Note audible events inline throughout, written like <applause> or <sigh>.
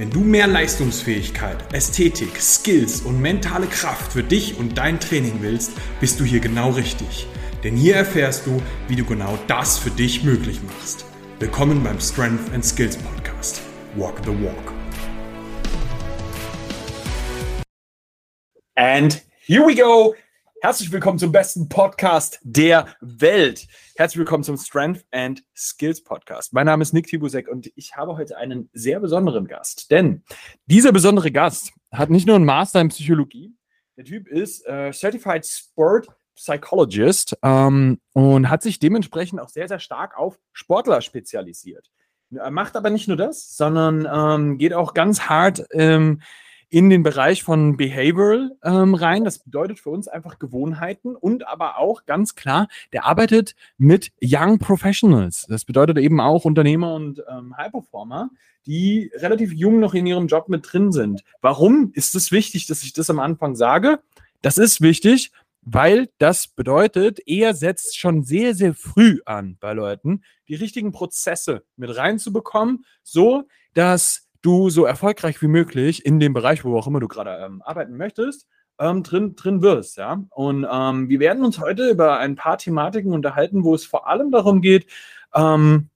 Wenn du mehr Leistungsfähigkeit, Ästhetik, Skills und mentale Kraft für dich und dein Training willst, bist du hier genau richtig. Denn hier erfährst du, wie du genau das für dich möglich machst. Willkommen beim Strength and Skills Podcast. Walk the Walk. And here we go. Herzlich willkommen zum besten Podcast der Welt. Herzlich willkommen zum Strength and Skills Podcast. Mein Name ist Nick Tibusek und ich habe heute einen sehr besonderen Gast. Denn dieser besondere Gast hat nicht nur einen Master in Psychologie, der Typ ist äh, Certified Sport Psychologist ähm, und hat sich dementsprechend auch sehr, sehr stark auf Sportler spezialisiert. Er macht aber nicht nur das, sondern ähm, geht auch ganz hart ähm, in den Bereich von Behavioral ähm, rein. Das bedeutet für uns einfach Gewohnheiten und aber auch ganz klar, der arbeitet mit Young Professionals. Das bedeutet eben auch Unternehmer und ähm, High-Performer, die relativ jung noch in ihrem Job mit drin sind. Warum ist es wichtig, dass ich das am Anfang sage? Das ist wichtig, weil das bedeutet, er setzt schon sehr, sehr früh an bei Leuten, die richtigen Prozesse mit reinzubekommen, so dass du so erfolgreich wie möglich in dem Bereich, wo auch immer du gerade ähm, arbeiten möchtest, ähm, drin, drin wirst. Ja? Und ähm, wir werden uns heute über ein paar Thematiken unterhalten, wo es vor allem darum geht, ähm,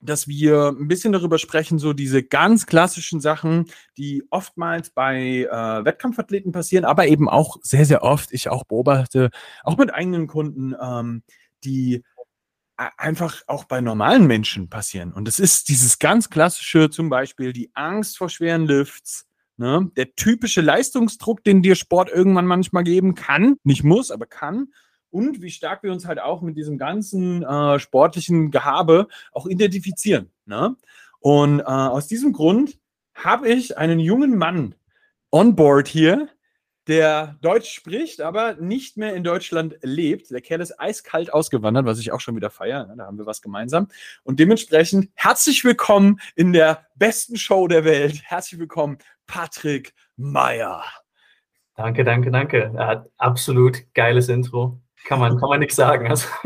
dass wir ein bisschen darüber sprechen, so diese ganz klassischen Sachen, die oftmals bei äh, Wettkampfathleten passieren, aber eben auch sehr, sehr oft, ich auch beobachte, auch mit eigenen Kunden, ähm, die einfach auch bei normalen Menschen passieren. Und das ist dieses ganz klassische, zum Beispiel die Angst vor schweren Lifts, ne? der typische Leistungsdruck, den dir Sport irgendwann manchmal geben kann, nicht muss, aber kann. Und wie stark wir uns halt auch mit diesem ganzen äh, sportlichen Gehabe auch identifizieren. Ne? Und äh, aus diesem Grund habe ich einen jungen Mann on board hier, der Deutsch spricht, aber nicht mehr in Deutschland lebt. Der Kerl ist eiskalt ausgewandert, was ich auch schon wieder feiere. Da haben wir was gemeinsam. Und dementsprechend herzlich willkommen in der besten Show der Welt. Herzlich willkommen, Patrick Meyer. Danke, danke, danke. Er hat absolut geiles Intro. Kann man, kann man nichts sagen. Also, <laughs>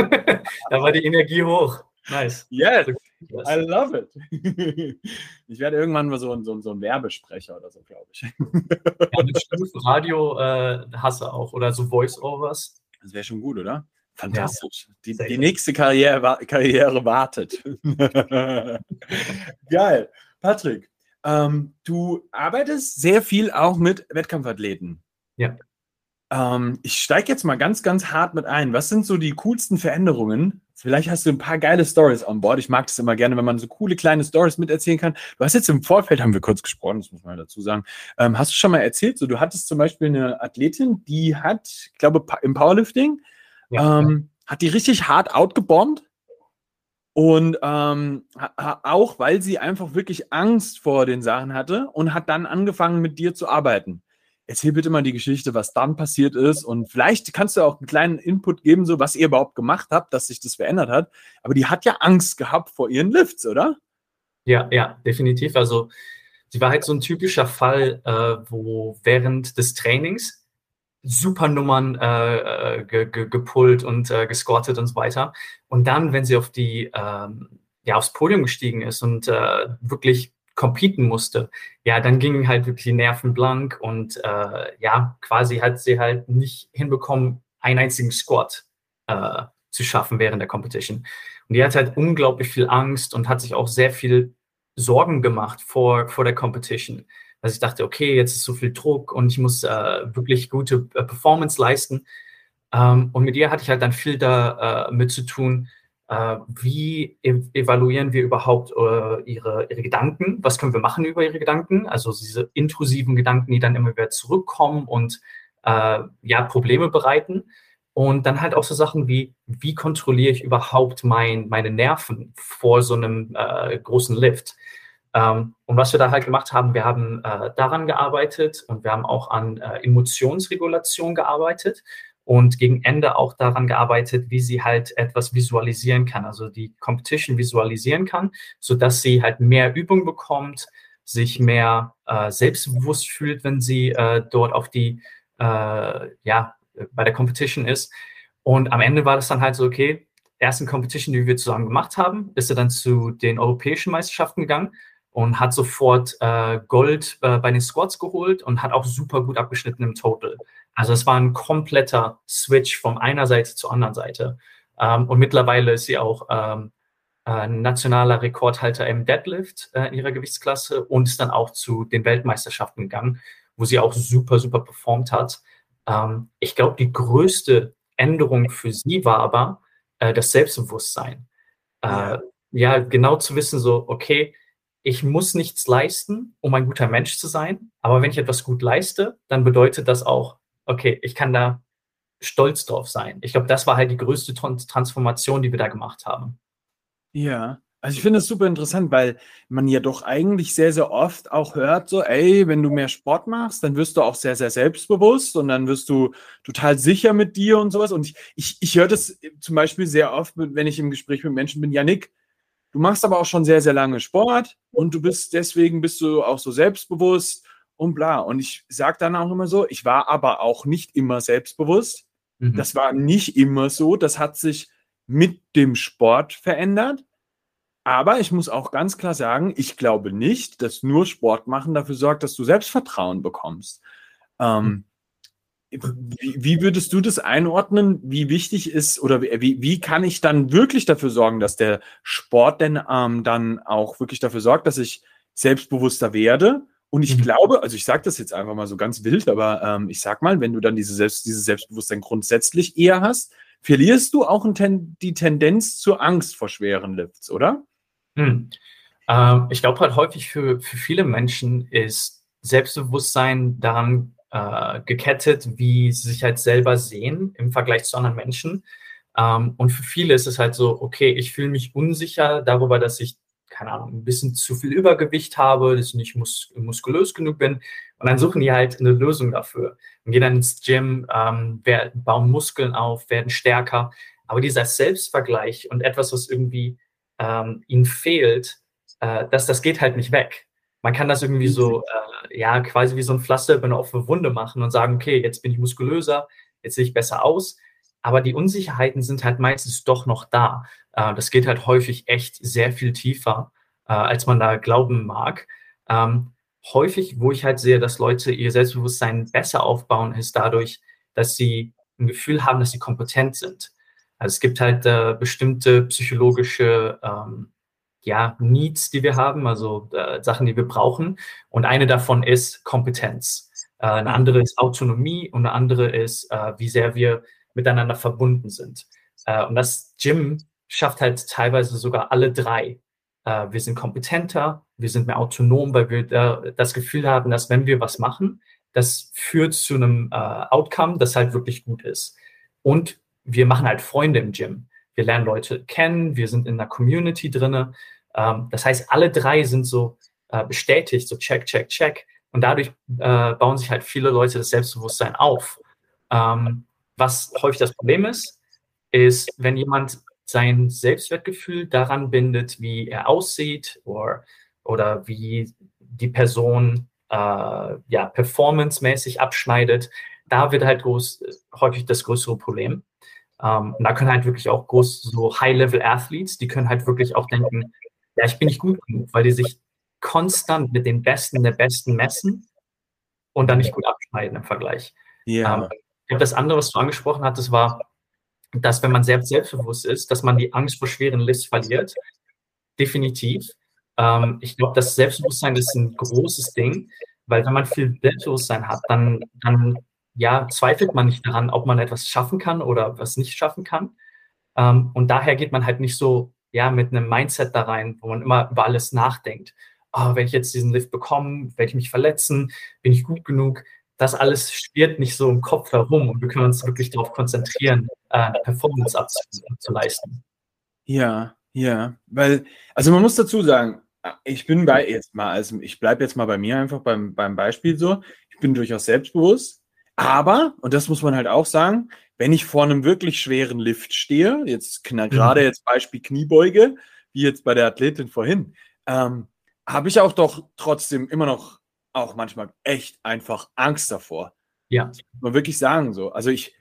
da war die Energie hoch. Nice. Yes, I love it. <laughs> Ich werde irgendwann mal so ein, so, so ein Werbesprecher oder so, glaube ich. Ja, mit Radio äh, hasse auch oder so Voice-Overs. Das wäre schon gut, oder? Fantastisch. Ja, die, die nächste Karriere, Karriere wartet. <laughs> Geil. Patrick, ähm, du arbeitest sehr viel auch mit Wettkampfathleten. Ja. Ähm, ich steige jetzt mal ganz, ganz hart mit ein. Was sind so die coolsten Veränderungen? Vielleicht hast du ein paar geile Stories on board. Ich mag das immer gerne, wenn man so coole kleine Stories miterzählen kann. Du hast jetzt im Vorfeld, haben wir kurz gesprochen, das muss man dazu sagen. Ähm, hast du schon mal erzählt, so du hattest zum Beispiel eine Athletin, die hat, ich glaube, im Powerlifting, ja, ähm, ja. hat die richtig hart outgebombt. Und ähm, auch, weil sie einfach wirklich Angst vor den Sachen hatte und hat dann angefangen, mit dir zu arbeiten erzähl bitte mal die Geschichte, was dann passiert ist. Und vielleicht kannst du auch einen kleinen Input geben, so was ihr überhaupt gemacht habt, dass sich das verändert hat. Aber die hat ja Angst gehabt vor ihren Lifts, oder? Ja, ja, definitiv. Also sie war halt so ein typischer Fall, äh, wo während des Trainings super Nummern äh, äh ge ge gepullt und äh, gesquattet und so weiter. Und dann, wenn sie auf die, ähm, ja, aufs Podium gestiegen ist und äh, wirklich competen musste, ja, dann gingen halt wirklich die Nerven blank und äh, ja, quasi hat sie halt nicht hinbekommen, einen einzigen Squat äh, zu schaffen während der Competition. Und die hat halt unglaublich viel Angst und hat sich auch sehr viel Sorgen gemacht vor, vor der Competition. Also ich dachte, okay, jetzt ist so viel Druck und ich muss äh, wirklich gute äh, Performance leisten. Ähm, und mit ihr hatte ich halt dann viel da äh, zu tun, wie ev evaluieren wir überhaupt äh, ihre, ihre Gedanken, was können wir machen über ihre Gedanken, also diese intrusiven Gedanken, die dann immer wieder zurückkommen und äh, ja, Probleme bereiten. Und dann halt auch so Sachen wie, wie kontrolliere ich überhaupt mein, meine Nerven vor so einem äh, großen Lift? Ähm, und was wir da halt gemacht haben, wir haben äh, daran gearbeitet und wir haben auch an äh, Emotionsregulation gearbeitet und gegen Ende auch daran gearbeitet, wie sie halt etwas visualisieren kann, also die Competition visualisieren kann, sodass sie halt mehr Übung bekommt, sich mehr äh, selbstbewusst fühlt, wenn sie äh, dort auf die, äh, ja, bei der Competition ist. Und am Ende war das dann halt so, okay, ersten Competition, die wir zusammen gemacht haben, ist er dann zu den europäischen Meisterschaften gegangen und hat sofort äh, Gold äh, bei den Squats geholt und hat auch super gut abgeschnitten im Total. Also es war ein kompletter Switch von einer Seite zur anderen Seite. Ähm, und mittlerweile ist sie auch ähm, äh, nationaler Rekordhalter im Deadlift äh, in ihrer Gewichtsklasse und ist dann auch zu den Weltmeisterschaften gegangen, wo sie auch super, super performt hat. Ähm, ich glaube, die größte Änderung für sie war aber äh, das Selbstbewusstsein. Äh, ja. ja, genau zu wissen, so, okay, ich muss nichts leisten, um ein guter Mensch zu sein. Aber wenn ich etwas gut leiste, dann bedeutet das auch, okay, ich kann da stolz drauf sein. Ich glaube, das war halt die größte Transformation, die wir da gemacht haben. Ja, also ich finde es super interessant, weil man ja doch eigentlich sehr, sehr oft auch hört, so, ey, wenn du mehr Sport machst, dann wirst du auch sehr, sehr selbstbewusst und dann wirst du total sicher mit dir und sowas. Und ich, ich, ich höre das zum Beispiel sehr oft, wenn ich im Gespräch mit Menschen bin, Janik, du machst aber auch schon sehr, sehr lange Sport und du bist deswegen bist du auch so selbstbewusst und bla. Und ich sage dann auch immer so, ich war aber auch nicht immer selbstbewusst. Mhm. Das war nicht immer so. Das hat sich mit dem Sport verändert. Aber ich muss auch ganz klar sagen, ich glaube nicht, dass nur Sport machen dafür sorgt, dass du Selbstvertrauen bekommst. Ähm, wie, wie, würdest du das einordnen? Wie wichtig ist oder wie, wie kann ich dann wirklich dafür sorgen, dass der Sport denn ähm, dann auch wirklich dafür sorgt, dass ich selbstbewusster werde? Und ich mhm. glaube, also ich sage das jetzt einfach mal so ganz wild, aber ähm, ich sag mal, wenn du dann diese Selbst, dieses Selbstbewusstsein grundsätzlich eher hast, verlierst du auch ten, die Tendenz zur Angst vor schweren Lifts, oder? Hm. Ähm, ich glaube halt häufig für, für viele Menschen ist Selbstbewusstsein daran äh, gekettet, wie sie sich halt selber sehen im Vergleich zu anderen Menschen. Ähm, und für viele ist es halt so, okay, ich fühle mich unsicher darüber, dass ich, keine Ahnung, ein bisschen zu viel Übergewicht habe, dass ich nicht mus muskulös genug bin. Und dann suchen die halt eine Lösung dafür und gehen dann ins Gym, ähm, bauen Muskeln auf, werden stärker. Aber dieser Selbstvergleich und etwas, was irgendwie ähm, ihnen fehlt, äh, das, das geht halt nicht weg. Man kann das irgendwie so, äh, ja, quasi wie so ein Pflaster über eine offene Wunde machen und sagen, okay, jetzt bin ich muskulöser, jetzt sehe ich besser aus. Aber die Unsicherheiten sind halt meistens doch noch da. Äh, das geht halt häufig echt sehr viel tiefer, äh, als man da glauben mag. Ähm, häufig, wo ich halt sehe, dass Leute ihr Selbstbewusstsein besser aufbauen, ist dadurch, dass sie ein Gefühl haben, dass sie kompetent sind. Also es gibt halt äh, bestimmte psychologische ähm, ja, Needs, die wir haben, also äh, Sachen, die wir brauchen. Und eine davon ist Kompetenz. Äh, eine mhm. andere ist Autonomie und eine andere ist, wie sehr wir miteinander verbunden sind. Äh, und das Gym schafft halt teilweise sogar alle drei. Äh, wir sind kompetenter, wir sind mehr autonom, weil wir das Gefühl haben, dass wenn wir was machen, das führt zu einem äh, Outcome, das halt wirklich gut ist. Und wir machen halt Freunde im Gym. Wir lernen Leute kennen, wir sind in einer Community drinne. Ähm, das heißt, alle drei sind so äh, bestätigt, so check, check, check. Und dadurch äh, bauen sich halt viele Leute das Selbstbewusstsein auf. Ähm, was häufig das Problem ist, ist, wenn jemand sein Selbstwertgefühl daran bindet, wie er aussieht oder, oder wie die Person äh, ja, performancemäßig abschneidet, da wird halt groß, häufig das größere Problem. Ähm, und da können halt wirklich auch groß, so High-Level-Athletes, die können halt wirklich auch denken, ja, ich bin nicht gut genug, weil die sich konstant mit den Besten der Besten messen und dann nicht gut abschneiden im Vergleich. Ja. Ähm, glaube, das andere, was du angesprochen hattest, war, dass wenn man selbst selbstbewusst ist, dass man die Angst vor schweren Lifts verliert. Definitiv. Ähm, ich glaube, das Selbstbewusstsein ist ein großes Ding, weil wenn man viel Selbstbewusstsein hat, dann, dann ja, zweifelt man nicht daran, ob man etwas schaffen kann oder was nicht schaffen kann. Ähm, und daher geht man halt nicht so, ja, mit einem Mindset da rein, wo man immer über alles nachdenkt. Oh, wenn ich jetzt diesen Lift bekomme, werde ich mich verletzen, bin ich gut genug? Das alles schwirrt nicht so im Kopf herum und wir können uns wirklich darauf konzentrieren, äh, Performance abzuleisten. Ja, ja, weil, also man muss dazu sagen, ich bin bei jetzt mal, also ich bleibe jetzt mal bei mir einfach beim, beim Beispiel so, ich bin durchaus selbstbewusst, aber, und das muss man halt auch sagen, wenn ich vor einem wirklich schweren Lift stehe, jetzt mhm. gerade jetzt Beispiel Kniebeuge, wie jetzt bei der Athletin vorhin, ähm, habe ich auch doch trotzdem immer noch auch manchmal echt einfach Angst davor. Ja. muss man wirklich sagen so. Also ich,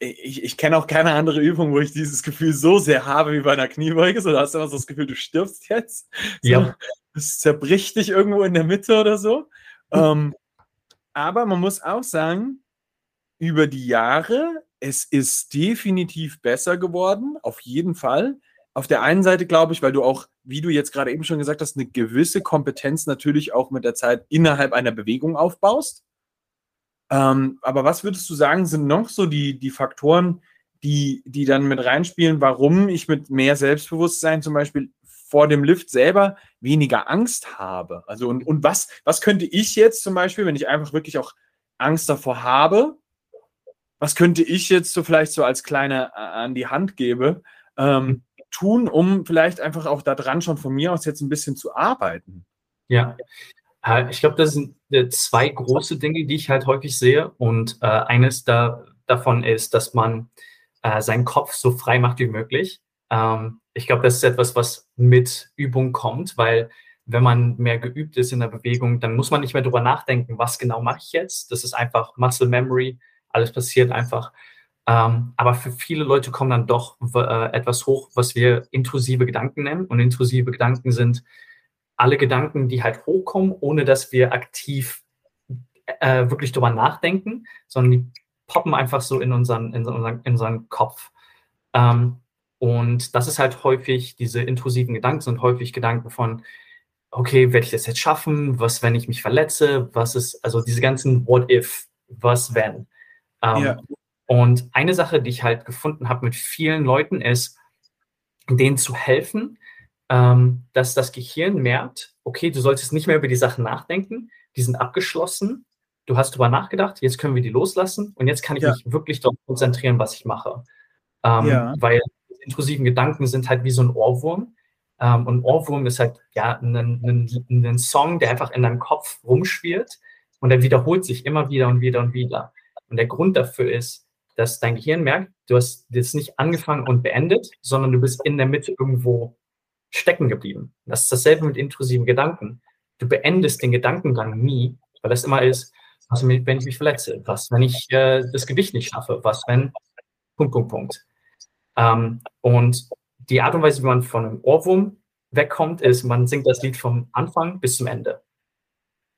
ich, ich kenne auch keine andere Übung, wo ich dieses Gefühl so sehr habe wie bei einer Kniebeuge. So, da hast du immer so das Gefühl, du stirbst jetzt. So, ja. Das zerbricht dich irgendwo in der Mitte oder so. Ähm, aber man muss auch sagen, über die Jahre, es ist definitiv besser geworden, auf jeden Fall. Auf der einen Seite glaube ich, weil du auch, wie du jetzt gerade eben schon gesagt hast, eine gewisse Kompetenz natürlich auch mit der Zeit innerhalb einer Bewegung aufbaust. Ähm, aber was würdest du sagen, sind noch so die, die Faktoren, die, die dann mit reinspielen, warum ich mit mehr Selbstbewusstsein zum Beispiel vor dem Lift selber weniger Angst habe? Also und, und was, was könnte ich jetzt zum Beispiel, wenn ich einfach wirklich auch Angst davor habe, was könnte ich jetzt so vielleicht so als kleine äh, an die Hand gebe, ähm, tun, um vielleicht einfach auch daran schon von mir aus jetzt ein bisschen zu arbeiten? Ja, ich glaube, das sind äh, zwei große Dinge, die ich halt häufig sehe. Und äh, eines da, davon ist, dass man äh, seinen Kopf so frei macht wie möglich. Ähm, ich glaube, das ist etwas, was mit Übung kommt, weil wenn man mehr geübt ist in der Bewegung, dann muss man nicht mehr darüber nachdenken, was genau mache ich jetzt. Das ist einfach Muscle Memory, alles passiert einfach. Ähm, aber für viele Leute kommen dann doch äh, etwas hoch, was wir intrusive Gedanken nennen. Und intrusive Gedanken sind alle Gedanken, die halt hochkommen, ohne dass wir aktiv äh, wirklich drüber nachdenken, sondern die poppen einfach so in unseren, in unseren, in unseren Kopf. Ähm, und das ist halt häufig, diese intrusiven Gedanken sind häufig Gedanken von, okay, werde ich das jetzt schaffen? Was, wenn ich mich verletze? Was ist, also diese ganzen What if, was wenn? Ähm, ja. Und eine Sache, die ich halt gefunden habe mit vielen Leuten, ist, denen zu helfen, ähm, dass das Gehirn merkt, okay, du solltest nicht mehr über die Sachen nachdenken, die sind abgeschlossen, du hast darüber nachgedacht, jetzt können wir die loslassen und jetzt kann ich ja. mich wirklich darauf konzentrieren, was ich mache. Ähm, ja. Weil intrusiven Gedanken sind halt wie so ein Ohrwurm. Ähm, und Ohrwurm ist halt ja ein, ein, ein Song, der einfach in deinem Kopf rumschwirrt und der wiederholt sich immer wieder und wieder und wieder. Und der Grund dafür ist, dass dein Gehirn merkt, du hast jetzt nicht angefangen und beendet, sondern du bist in der Mitte irgendwo stecken geblieben. Das ist dasselbe mit intrusiven Gedanken. Du beendest den Gedankengang nie, weil das immer ist, was, wenn ich mich verletze, was, wenn ich äh, das Gewicht nicht schaffe, was, wenn, Punkt, Punkt, Punkt. Ähm, und die Art und Weise, wie man von einem Ohrwurm wegkommt, ist, man singt das Lied vom Anfang bis zum Ende.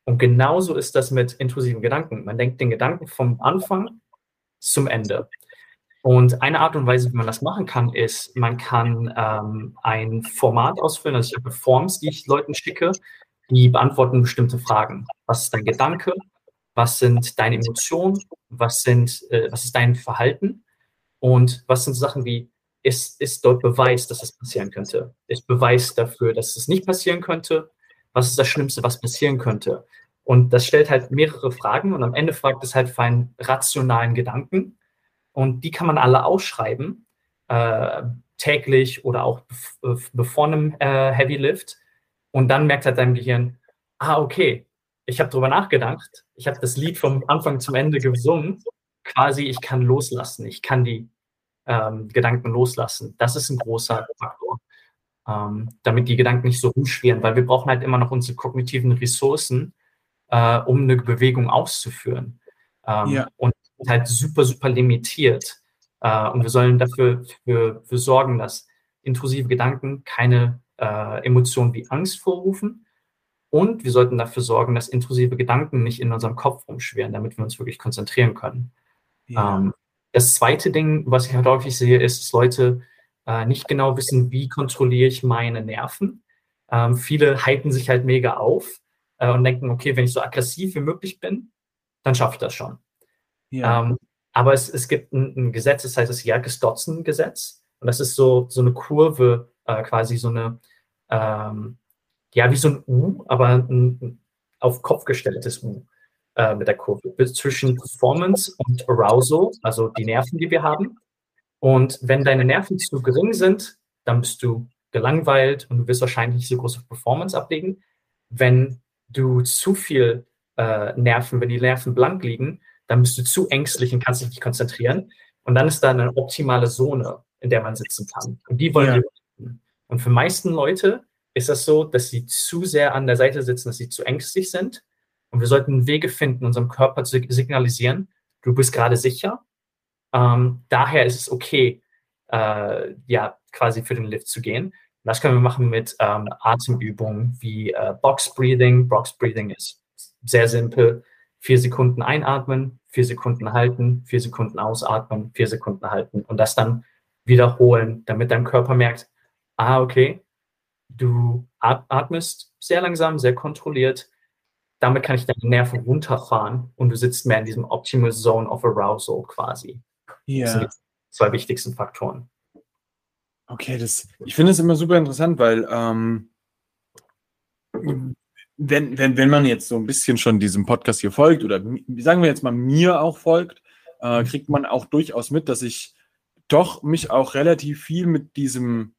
Und genauso ist das mit intrusiven Gedanken. Man denkt den Gedanken vom Anfang zum Ende. Und eine Art und Weise, wie man das machen kann, ist, man kann ähm, ein Format ausfüllen. Also ich habe Forms, die ich Leuten schicke, die beantworten bestimmte Fragen. Was ist dein Gedanke? Was sind deine Emotionen? Was, sind, äh, was ist dein Verhalten? Und was sind Sachen wie, ist, ist dort Beweis, dass das passieren könnte? Ist Beweis dafür, dass es nicht passieren könnte? Was ist das Schlimmste, was passieren könnte? Und das stellt halt mehrere Fragen und am Ende fragt es halt für einen rationalen Gedanken und die kann man alle ausschreiben, äh, täglich oder auch bevor einem äh, Heavy Lift. Und dann merkt halt dein Gehirn, ah, okay, ich habe drüber nachgedacht, ich habe das Lied vom Anfang zum Ende gesungen, quasi ich kann loslassen, ich kann die ähm, Gedanken loslassen. Das ist ein großer Faktor, ähm, damit die Gedanken nicht so rumschwirren, weil wir brauchen halt immer noch unsere kognitiven Ressourcen, äh, um eine Bewegung auszuführen. Ähm, ja. Und halt super, super limitiert. Äh, und wir sollen dafür für, für sorgen, dass intrusive Gedanken keine äh, Emotionen wie Angst vorrufen. Und wir sollten dafür sorgen, dass intrusive Gedanken nicht in unserem Kopf rumschwirren, damit wir uns wirklich konzentrieren können. Ja. Ähm, das zweite Ding, was ich halt häufig sehe, ist, dass Leute äh, nicht genau wissen, wie kontrolliere ich meine Nerven. Ähm, viele halten sich halt mega auf äh, und denken, okay, wenn ich so aggressiv wie möglich bin, dann schaffe ich das schon. Ja. Ähm, aber es, es gibt ein, ein, Gesetz, das heißt das Jerkes-Dotzen-Gesetz. Und das ist so, so eine Kurve, äh, quasi so eine, ähm, ja, wie so ein U, aber ein auf Kopf gestelltes U äh, mit der Kurve zwischen Performance und Arousal, also die Nerven, die wir haben. Und wenn deine Nerven zu gering sind, dann bist du gelangweilt und du wirst wahrscheinlich nicht so große Performance ablegen. Wenn du zu viel äh, Nerven, wenn die Nerven blank liegen, dann bist du zu ängstlich und kannst dich nicht konzentrieren. Und dann ist da eine optimale Zone, in der man sitzen kann. Und die wollen ja. wir. Und für meisten Leute ist das so, dass sie zu sehr an der Seite sitzen, dass sie zu ängstlich sind. Und wir sollten Wege finden, unserem Körper zu signalisieren, du bist gerade sicher. Ähm, daher ist es okay, äh, ja, quasi für den Lift zu gehen. Das können wir machen mit ähm, Atemübungen wie äh, Box Breathing. Box Breathing ist sehr simpel. Vier Sekunden einatmen, vier Sekunden halten, vier Sekunden ausatmen, vier Sekunden halten und das dann wiederholen, damit dein Körper merkt, ah, okay, du atmest sehr langsam, sehr kontrolliert. Damit kann ich deine Nerven runterfahren und du sitzt mehr in diesem Optimal Zone of Arousal quasi. Ja. Das sind die zwei wichtigsten Faktoren. Okay, das, ich finde es immer super interessant, weil ähm, wenn, wenn, wenn man jetzt so ein bisschen schon diesem Podcast hier folgt oder sagen wir jetzt mal mir auch folgt, äh, kriegt man auch durchaus mit, dass ich doch mich auch relativ viel mit diesem,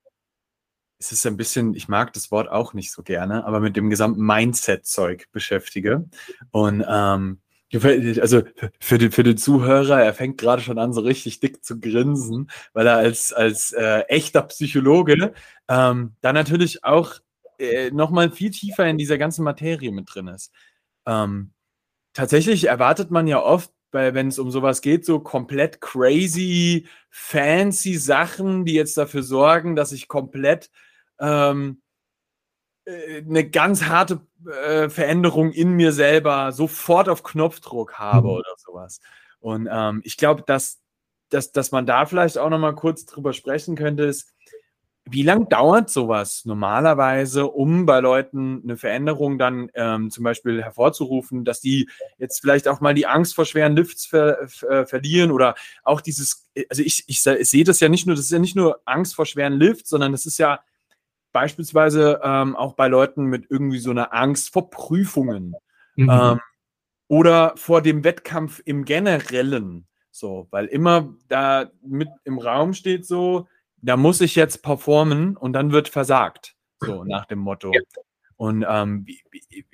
es ist ein bisschen, ich mag das Wort auch nicht so gerne, aber mit dem gesamten Mindset-Zeug beschäftige. Und ähm, also für den, für den Zuhörer, er fängt gerade schon an, so richtig dick zu grinsen, weil er als, als äh, echter Psychologe ähm, da natürlich auch äh, nochmal viel tiefer in dieser ganzen Materie mit drin ist. Ähm, tatsächlich erwartet man ja oft, wenn es um sowas geht, so komplett crazy, fancy Sachen, die jetzt dafür sorgen, dass ich komplett ähm, äh, eine ganz harte äh, Veränderung in mir selber sofort auf Knopfdruck habe mhm. oder sowas. Und ähm, ich glaube, dass, dass, dass man da vielleicht auch noch mal kurz drüber sprechen könnte, ist, wie lange dauert sowas normalerweise, um bei Leuten eine Veränderung dann ähm, zum Beispiel hervorzurufen, dass die jetzt vielleicht auch mal die Angst vor schweren Lifts ver, äh, verlieren oder auch dieses, also ich, ich, ich sehe das ja nicht nur, das ist ja nicht nur Angst vor schweren Lifts, sondern das ist ja beispielsweise ähm, auch bei Leuten mit irgendwie so einer Angst vor Prüfungen mhm. ähm, oder vor dem Wettkampf im Generellen. So, weil immer da mit im Raum steht so, da muss ich jetzt performen und dann wird versagt. So nach dem Motto. Und ähm, wie, wie,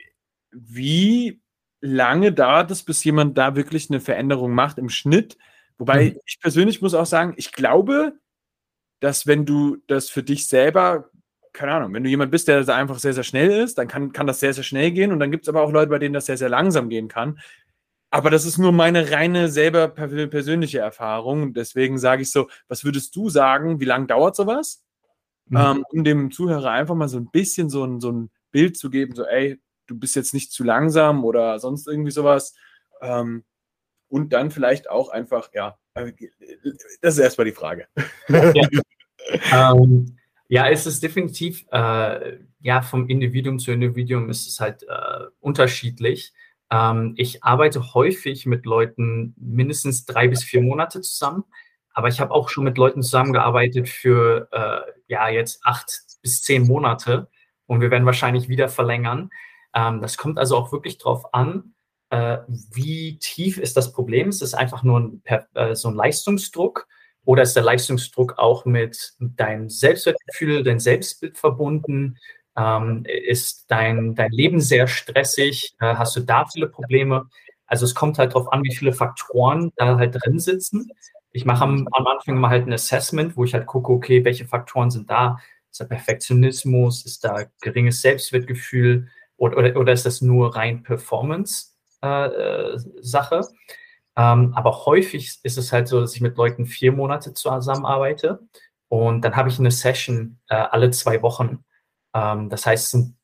wie, lange dauert es, bis jemand da wirklich eine Veränderung macht im Schnitt? Wobei mhm. ich persönlich muss auch sagen, ich glaube, dass wenn du das für dich selber, keine Ahnung, wenn du jemand bist, der einfach sehr, sehr schnell ist, dann kann, kann das sehr, sehr schnell gehen. Und dann gibt es aber auch Leute, bei denen das sehr, sehr langsam gehen kann. Aber das ist nur meine reine selber persönliche Erfahrung. Deswegen sage ich so, was würdest du sagen, wie lange dauert sowas? Mhm. Ähm, um dem Zuhörer einfach mal so ein bisschen so ein, so ein Bild zu geben, so, ey, du bist jetzt nicht zu langsam oder sonst irgendwie sowas. Ähm, und dann vielleicht auch einfach, ja, äh, das ist erstmal die Frage. <laughs> Ja, <laughs> ähm, ja es ist definitiv, äh, ja, vom Individuum zu Individuum ist es halt äh, unterschiedlich. Ähm, ich arbeite häufig mit Leuten mindestens drei bis vier Monate zusammen, aber ich habe auch schon mit Leuten zusammengearbeitet für äh, ja jetzt acht bis zehn Monate und wir werden wahrscheinlich wieder verlängern. Ähm, das kommt also auch wirklich darauf an, äh, wie tief ist das Problem. Ist es einfach nur ein, äh, so ein Leistungsdruck oder ist der Leistungsdruck auch mit deinem Selbstwertgefühl, dein Selbstbild verbunden? Ähm, ist dein, dein Leben sehr stressig? Äh, hast du da viele Probleme? Also es kommt halt darauf an, wie viele Faktoren da halt drin sitzen. Ich mache am, am Anfang immer halt ein Assessment, wo ich halt gucke, okay, welche Faktoren sind da? Ist da Perfektionismus? Ist da geringes Selbstwertgefühl? Oder, oder, oder ist das nur rein Performance-Sache? Äh, ähm, aber häufig ist es halt so, dass ich mit Leuten vier Monate zusammenarbeite und dann habe ich eine Session äh, alle zwei Wochen ähm, das heißt, es sind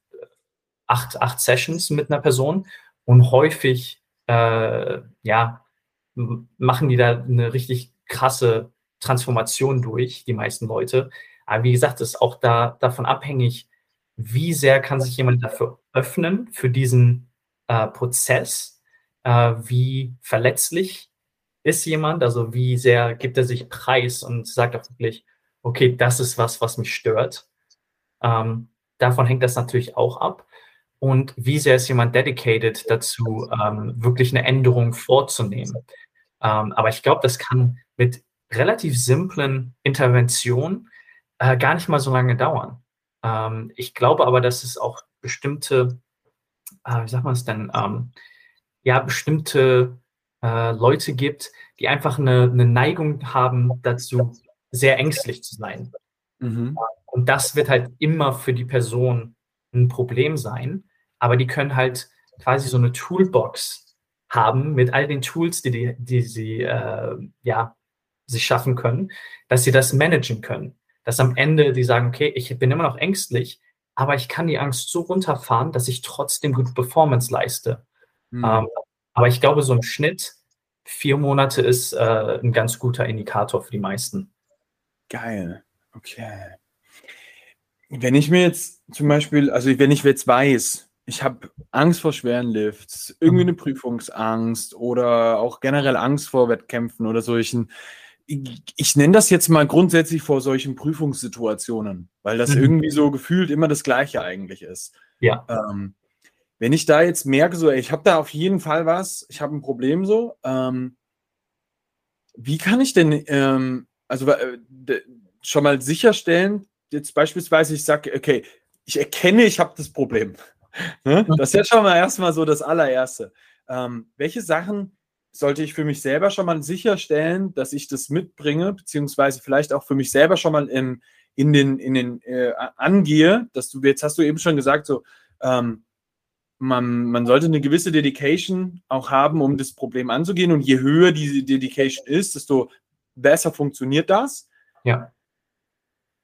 acht, acht Sessions mit einer Person und häufig äh, ja, machen die da eine richtig krasse Transformation durch, die meisten Leute. Aber wie gesagt, es ist auch da, davon abhängig, wie sehr kann sich jemand dafür öffnen, für diesen äh, Prozess, äh, wie verletzlich ist jemand, also wie sehr gibt er sich preis und sagt auch wirklich, okay, das ist was, was mich stört. Ähm, davon hängt das natürlich auch ab. Und wie sehr ist jemand dedicated dazu, ähm, wirklich eine Änderung vorzunehmen. Ähm, aber ich glaube, das kann mit relativ simplen Interventionen äh, gar nicht mal so lange dauern. Ähm, ich glaube aber, dass es auch bestimmte, äh, wie sagt man es denn, ähm, ja, bestimmte äh, Leute gibt, die einfach eine, eine, Neigung haben dazu, sehr ängstlich zu sein. Mhm. Und das wird halt immer für die Person ein Problem sein. Aber die können halt quasi so eine Toolbox haben mit all den Tools, die, die, die sie äh, ja, sich schaffen können, dass sie das managen können. Dass am Ende die sagen, okay, ich bin immer noch ängstlich, aber ich kann die Angst so runterfahren, dass ich trotzdem gute Performance leiste. Mhm. Ähm, aber ich glaube, so im Schnitt vier Monate ist äh, ein ganz guter Indikator für die meisten. Geil. Okay. Wenn ich mir jetzt zum Beispiel, also wenn ich jetzt weiß, ich habe Angst vor schweren Lifts, irgendwie mhm. eine Prüfungsangst oder auch generell Angst vor Wettkämpfen oder solchen. Ich, ich nenne das jetzt mal grundsätzlich vor solchen Prüfungssituationen, weil das mhm. irgendwie so gefühlt immer das Gleiche eigentlich ist. Ja. Ähm, wenn ich da jetzt merke, so, ey, ich habe da auf jeden Fall was, ich habe ein Problem so, ähm, wie kann ich denn, ähm, also äh, schon mal sicherstellen, jetzt beispielsweise, ich sage, okay, ich erkenne, ich habe das Problem. <laughs> Ne? Das ist ja schon mal erstmal so das allererste. Ähm, welche Sachen sollte ich für mich selber schon mal sicherstellen, dass ich das mitbringe, beziehungsweise vielleicht auch für mich selber schon mal in, in den, in den äh, angehe, dass du, jetzt hast du eben schon gesagt, so, ähm, man, man sollte eine gewisse Dedication auch haben, um das Problem anzugehen. Und je höher diese Dedication ist, desto besser funktioniert das. Ja.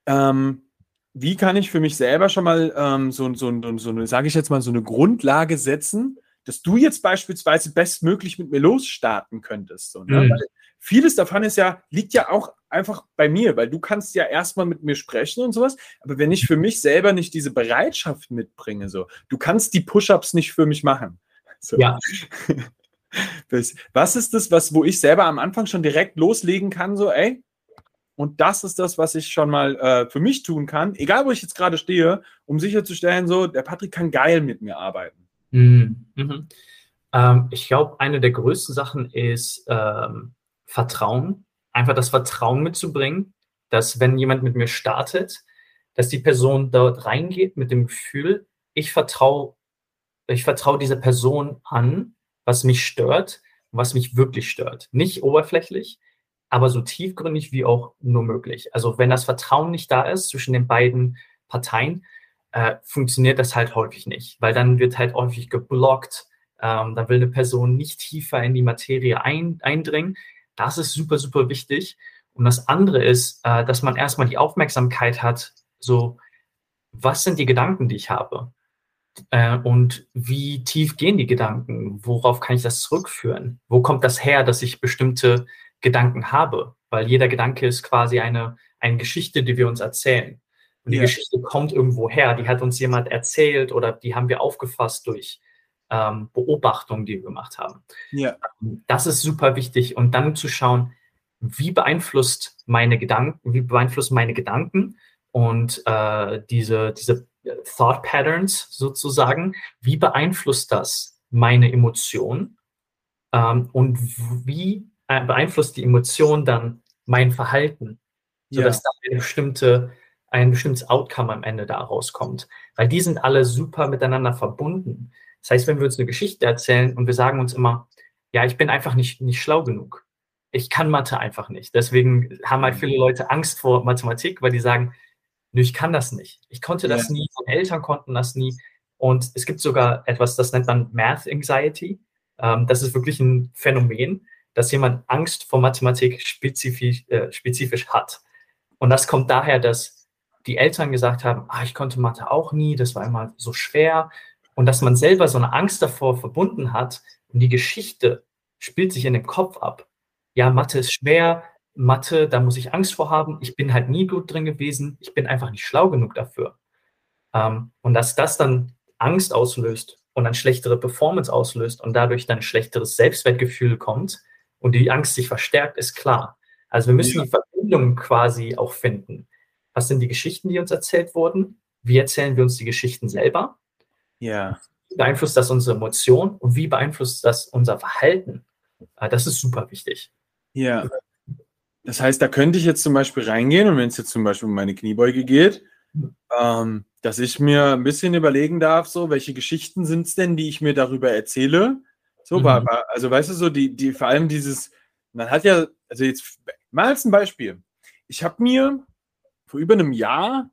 Ähm, wie kann ich für mich selber schon mal ähm, so, so, so, so eine, sage ich jetzt mal, so eine Grundlage setzen, dass du jetzt beispielsweise bestmöglich mit mir losstarten könntest. So, ne? mhm. vieles davon ist ja, liegt ja auch einfach bei mir, weil du kannst ja erstmal mit mir sprechen und sowas, aber wenn ich für mich selber nicht diese Bereitschaft mitbringe, so, du kannst die Push-ups nicht für mich machen. <laughs> So. Ja. <laughs> Was ist das, was, wo ich selber am Anfang schon direkt loslegen kann, so, ey, und das ist das, was ich schon mal äh, für mich tun kann, egal wo ich jetzt gerade stehe, um sicherzustellen, so, der Patrick kann geil mit mir arbeiten. Mhm. Mhm. Ähm, ich glaube, eine der größten Sachen ist ähm, Vertrauen. Einfach das Vertrauen mitzubringen, dass wenn jemand mit mir startet, dass die Person dort reingeht mit dem Gefühl, ich vertraue ich vertraue dieser Person an, was mich stört, was mich wirklich stört. Nicht oberflächlich, aber so tiefgründig wie auch nur möglich. Also wenn das Vertrauen nicht da ist zwischen den beiden Parteien, äh, funktioniert das halt häufig nicht, weil dann wird halt häufig geblockt, ähm, dann will eine Person nicht tiefer in die Materie ein, eindringen. Das ist super, super wichtig. Und das andere ist, äh, dass man erstmal die Aufmerksamkeit hat, so, was sind die Gedanken, die ich habe? Äh, und wie tief gehen die Gedanken? Worauf kann ich das zurückführen? Wo kommt das her, dass ich bestimmte Gedanken habe, weil jeder Gedanke ist quasi eine, eine Geschichte, die wir uns erzählen. Und die ja. Geschichte kommt irgendwo her, die hat uns jemand erzählt oder die haben wir aufgefasst durch ähm, Beobachtungen, die wir gemacht haben. Ja. Das ist super wichtig und dann zu schauen, wie beeinflusst meine Gedanken, wie beeinflussen meine Gedanken und äh, diese, diese Thought Patterns sozusagen, wie beeinflusst das meine Emotionen ähm, und wie äh, beeinflusst die Emotion dann mein Verhalten, sodass ja. da eine bestimmte, ein bestimmtes Outcome am Ende da rauskommt. Weil die sind alle super miteinander verbunden. Das heißt, wenn wir uns eine Geschichte erzählen und wir sagen uns immer, ja, ich bin einfach nicht, nicht schlau genug. Ich kann Mathe einfach nicht. Deswegen haben halt viele Leute Angst vor Mathematik, weil die sagen, nö, ich kann das nicht. Ich konnte das ja. nie, meine Eltern konnten das nie. Und es gibt sogar etwas, das nennt man Math Anxiety. Ähm, das ist wirklich ein Phänomen dass jemand Angst vor Mathematik spezifisch, äh, spezifisch hat. Und das kommt daher, dass die Eltern gesagt haben, ah, ich konnte Mathe auch nie, das war immer so schwer. Und dass man selber so eine Angst davor verbunden hat und die Geschichte spielt sich in dem Kopf ab. Ja, Mathe ist schwer, Mathe, da muss ich Angst vor haben, ich bin halt nie gut drin gewesen, ich bin einfach nicht schlau genug dafür. Ähm, und dass das dann Angst auslöst und dann schlechtere Performance auslöst und dadurch dann schlechteres Selbstwertgefühl kommt, und die Angst sich verstärkt, ist klar. Also wir müssen ja. die Verbindung quasi auch finden. Was sind die Geschichten, die uns erzählt wurden, wie erzählen wir uns die Geschichten selber, ja. wie beeinflusst das unsere Emotionen und wie beeinflusst das unser Verhalten. Äh, das ist super wichtig. Ja. Das heißt, da könnte ich jetzt zum Beispiel reingehen und wenn es jetzt zum Beispiel um meine Kniebeuge geht, ähm, dass ich mir ein bisschen überlegen darf, so, welche Geschichten sind es denn, die ich mir darüber erzähle? So, mhm. war, also weißt du, so, die, die, vor allem dieses, man hat ja, also jetzt mal als ein Beispiel. Ich habe mir vor über einem Jahr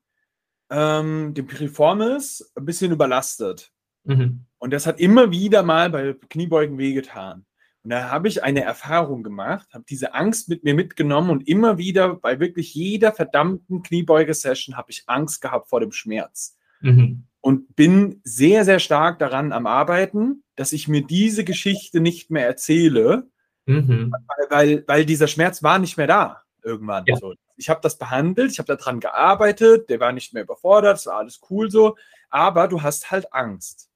ähm, den Piriformis ein bisschen überlastet. Mhm. Und das hat immer wieder mal bei Kniebeugen wehgetan. Und da habe ich eine Erfahrung gemacht, habe diese Angst mit mir mitgenommen und immer wieder bei wirklich jeder verdammten Kniebeuge-Session habe ich Angst gehabt vor dem Schmerz. Mhm. Und bin sehr, sehr stark daran am Arbeiten, dass ich mir diese Geschichte nicht mehr erzähle, mhm. weil, weil, weil, dieser Schmerz war nicht mehr da irgendwann. Ja. So. Ich habe das behandelt, ich habe daran gearbeitet, der war nicht mehr überfordert, es war alles cool so, aber du hast halt Angst.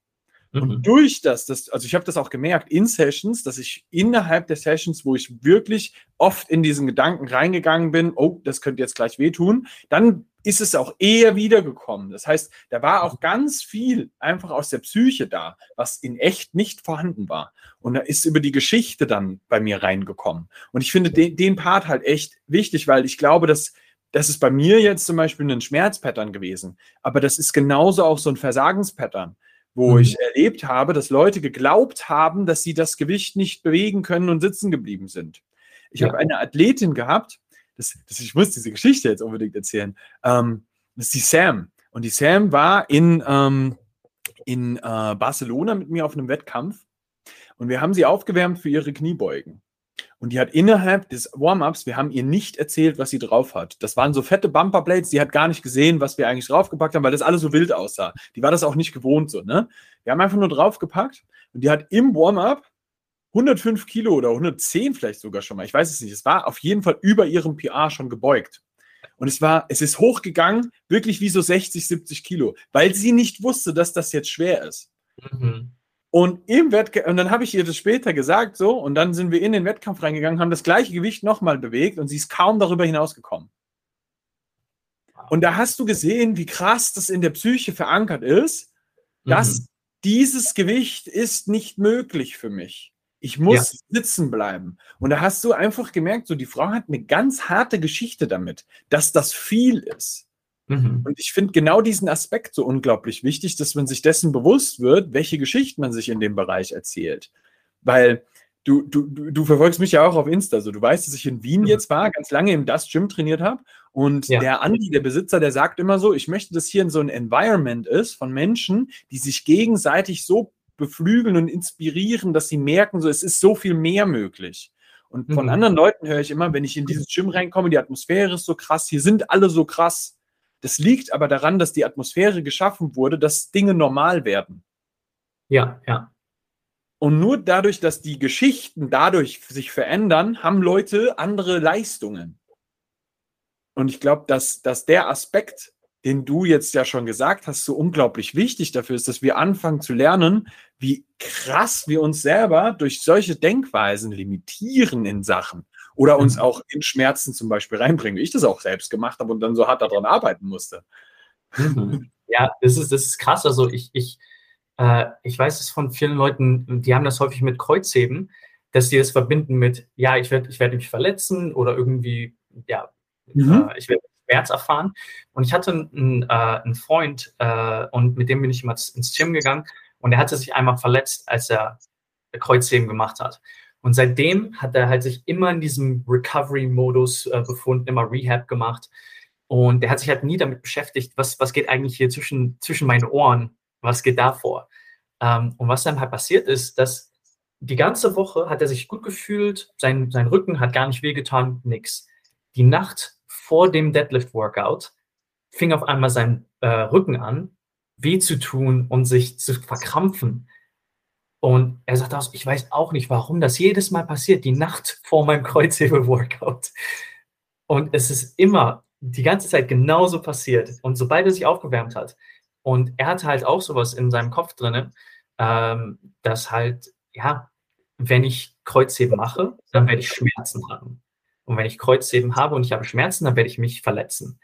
Und mhm. durch das, das, also ich habe das auch gemerkt in Sessions, dass ich innerhalb der Sessions, wo ich wirklich oft in diesen Gedanken reingegangen bin, oh, das könnte jetzt gleich wehtun, dann ist es auch eher wiedergekommen. Das heißt, da war auch ganz viel einfach aus der Psyche da, was in echt nicht vorhanden war. Und da ist über die Geschichte dann bei mir reingekommen. Und ich finde den, den Part halt echt wichtig, weil ich glaube, dass das ist bei mir jetzt zum Beispiel ein Schmerzpattern gewesen. Aber das ist genauso auch so ein Versagenspattern wo mhm. ich erlebt habe, dass Leute geglaubt haben, dass sie das Gewicht nicht bewegen können und sitzen geblieben sind. Ich ja. habe eine Athletin gehabt, das, das, ich muss diese Geschichte jetzt unbedingt erzählen. Ähm, das ist die Sam. Und die Sam war in, ähm, in äh, Barcelona mit mir auf einem Wettkampf und wir haben sie aufgewärmt für ihre Kniebeugen. Und die hat innerhalb des Warm-ups, wir haben ihr nicht erzählt, was sie drauf hat. Das waren so fette Bumperblades, die hat gar nicht gesehen, was wir eigentlich draufgepackt haben, weil das alles so wild aussah. Die war das auch nicht gewohnt so, ne? Wir haben einfach nur draufgepackt und die hat im Warm-up 105 Kilo oder 110 vielleicht sogar schon mal, ich weiß es nicht. Es war auf jeden Fall über ihrem PR schon gebeugt. Und es war, es ist hochgegangen, wirklich wie so 60, 70 Kilo, weil sie nicht wusste, dass das jetzt schwer ist. Mhm. Und im Wettkampf, und dann habe ich ihr das später gesagt, so, und dann sind wir in den Wettkampf reingegangen, haben das gleiche Gewicht nochmal bewegt und sie ist kaum darüber hinausgekommen. Und da hast du gesehen, wie krass das in der Psyche verankert ist, dass mhm. dieses Gewicht ist nicht möglich für mich. Ich muss ja. sitzen bleiben. Und da hast du einfach gemerkt, so die Frau hat eine ganz harte Geschichte damit, dass das viel ist. Mhm. Und ich finde genau diesen Aspekt so unglaublich wichtig, dass man sich dessen bewusst wird, welche Geschichten man sich in dem Bereich erzählt. Weil du, du, du verfolgst mich ja auch auf Insta. So, du weißt, dass ich in Wien mhm. jetzt war, ganz lange im Das Gym trainiert habe. Und ja. der Andi, der Besitzer, der sagt immer so, ich möchte, dass hier so ein Environment ist von Menschen, die sich gegenseitig so beflügeln und inspirieren, dass sie merken, so es ist so viel mehr möglich. Und von mhm. anderen Leuten höre ich immer, wenn ich in dieses Gym reinkomme, die Atmosphäre ist so krass, hier sind alle so krass. Das liegt aber daran, dass die Atmosphäre geschaffen wurde, dass Dinge normal werden. Ja, ja. Und nur dadurch, dass die Geschichten dadurch sich verändern, haben Leute andere Leistungen. Und ich glaube, dass, dass der Aspekt, den du jetzt ja schon gesagt hast, so unglaublich wichtig dafür ist, dass wir anfangen zu lernen, wie krass wir uns selber durch solche Denkweisen limitieren in Sachen. Oder uns mhm. auch in Schmerzen zum Beispiel reinbringen, wie ich das auch selbst gemacht habe und dann so hart daran arbeiten musste. Mhm. <laughs> Ja, das ist, das ist krass. Also ich, ich, äh, ich weiß es von vielen Leuten, die haben das häufig mit Kreuzheben, dass sie das verbinden mit, ja, ich werde ich werd mich verletzen oder irgendwie, ja, mhm. äh, ich werde Schmerz erfahren. Und ich hatte einen, äh, einen Freund äh, und mit dem bin ich immer ins Gym gegangen und er hatte sich einmal verletzt, als er Kreuzheben gemacht hat. Und seitdem hat er halt sich immer in diesem Recovery-Modus äh, befunden, immer Rehab gemacht. Und er hat sich halt nie damit beschäftigt, was, was geht eigentlich hier zwischen, zwischen meinen Ohren, was geht da vor. Ähm, und was dann halt passiert ist, dass die ganze Woche hat er sich gut gefühlt, sein, sein Rücken hat gar nicht wehgetan, nix. Die Nacht vor dem Deadlift-Workout fing auf einmal sein äh, Rücken an, weh zu tun und sich zu verkrampfen. Und er sagt aus, ich weiß auch nicht, warum das jedes Mal passiert, die Nacht vor meinem Kreuzhebel-Workout. Und es ist immer die ganze Zeit genauso passiert. Und sobald er sich aufgewärmt hat, und er hatte halt auch sowas in seinem Kopf drin, ähm, dass halt, ja, wenn ich Kreuzheben mache, dann werde ich Schmerzen haben. Und wenn ich Kreuzheben habe und ich habe Schmerzen, dann werde ich mich verletzen.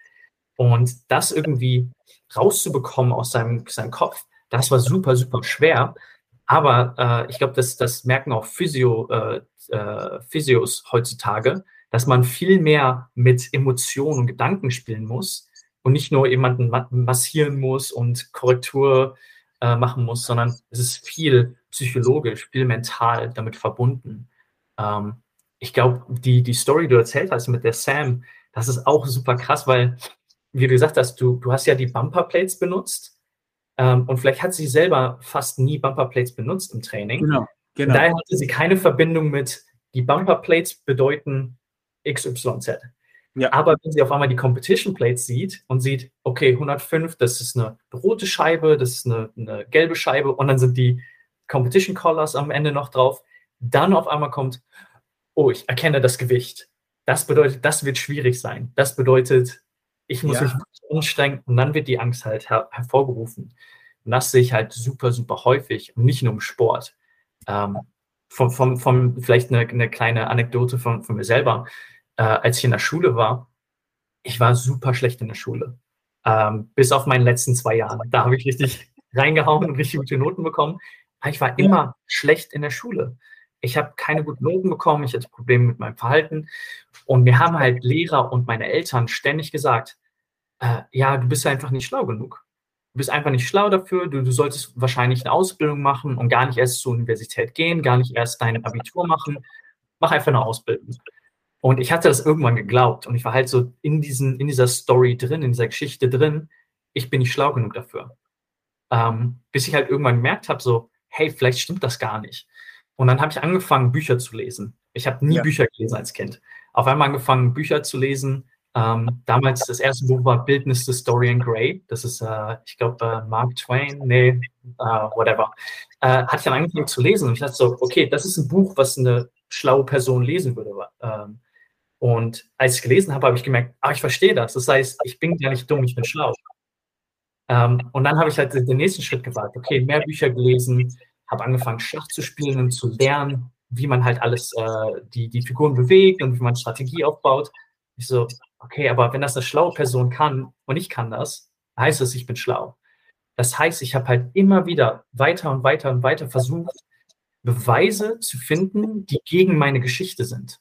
Und das irgendwie rauszubekommen aus seinem, seinem Kopf, das war super, super schwer. Aber äh, ich glaube, das, das merken auch Physio, äh, äh, Physios heutzutage, dass man viel mehr mit Emotionen und Gedanken spielen muss und nicht nur jemanden massieren muss und Korrektur äh, machen muss, sondern es ist viel psychologisch, viel mental damit verbunden. Ähm, ich glaube, die, die Story, die du erzählt hast mit der Sam, das ist auch super krass, weil, wie du gesagt hast, du, du hast ja die Bumperplates benutzt ähm, und vielleicht hat sie selber fast nie Bumperplates benutzt im Training. Genau, genau. Daher hatte sie keine Verbindung mit, die Bumperplates bedeuten XYZ. Ja. Aber wenn sie auf einmal die Competition Plates sieht und sieht, okay, 105, das ist eine rote Scheibe, das ist eine, eine gelbe Scheibe und dann sind die Competition Collars am Ende noch drauf, dann auf einmal kommt, oh, ich erkenne das Gewicht. Das bedeutet, das wird schwierig sein. Das bedeutet, ich muss ja. mich anstrengen und dann wird die Angst halt her hervorgerufen. Und das sehe ich halt super, super häufig und nicht nur im Sport. Ähm, vom, vom, vom, vielleicht eine, eine kleine Anekdote von, von mir selber äh, als ich in der Schule war, ich war super schlecht in der Schule. Ähm, bis auf meinen letzten zwei Jahren. Da habe ich richtig <laughs> reingehauen und richtig gute Noten bekommen. Aber ich war immer schlecht in der Schule. Ich habe keine guten Noten bekommen, ich hatte Probleme mit meinem Verhalten. Und mir haben halt Lehrer und meine Eltern ständig gesagt, äh, ja, du bist einfach nicht schlau genug. Du bist einfach nicht schlau dafür, du, du solltest wahrscheinlich eine Ausbildung machen und gar nicht erst zur Universität gehen, gar nicht erst dein Abitur machen. Mach einfach eine Ausbildung. Und ich hatte das irgendwann geglaubt und ich war halt so in, diesen, in dieser Story drin, in dieser Geschichte drin, ich bin nicht schlau genug dafür. Ähm, bis ich halt irgendwann gemerkt habe, so, hey, vielleicht stimmt das gar nicht. Und dann habe ich angefangen, Bücher zu lesen. Ich habe nie ja. Bücher gelesen als Kind. Auf einmal angefangen, Bücher zu lesen. Ähm, damals das erste Buch war Bildnis des Dorian Gray. Das ist, äh, ich glaube, äh, Mark Twain. Nee, uh, whatever. Äh, hatte ich dann angefangen zu lesen und ich dachte so, okay, das ist ein Buch, was eine schlaue Person lesen würde. Ähm, und als ich gelesen habe, habe ich gemerkt, ah, ich verstehe das. Das heißt, ich bin ja nicht dumm, ich bin schlau. Ähm, und dann habe ich halt den nächsten Schritt gewagt. Okay, mehr Bücher gelesen, habe angefangen, Schach zu spielen und zu lernen, wie man halt alles, äh, die, die Figuren bewegt und wie man Strategie aufbaut. Ich so, okay, aber wenn das eine schlaue Person kann und ich kann das, heißt das, ich bin schlau. Das heißt, ich habe halt immer wieder weiter und weiter und weiter versucht, Beweise zu finden, die gegen meine Geschichte sind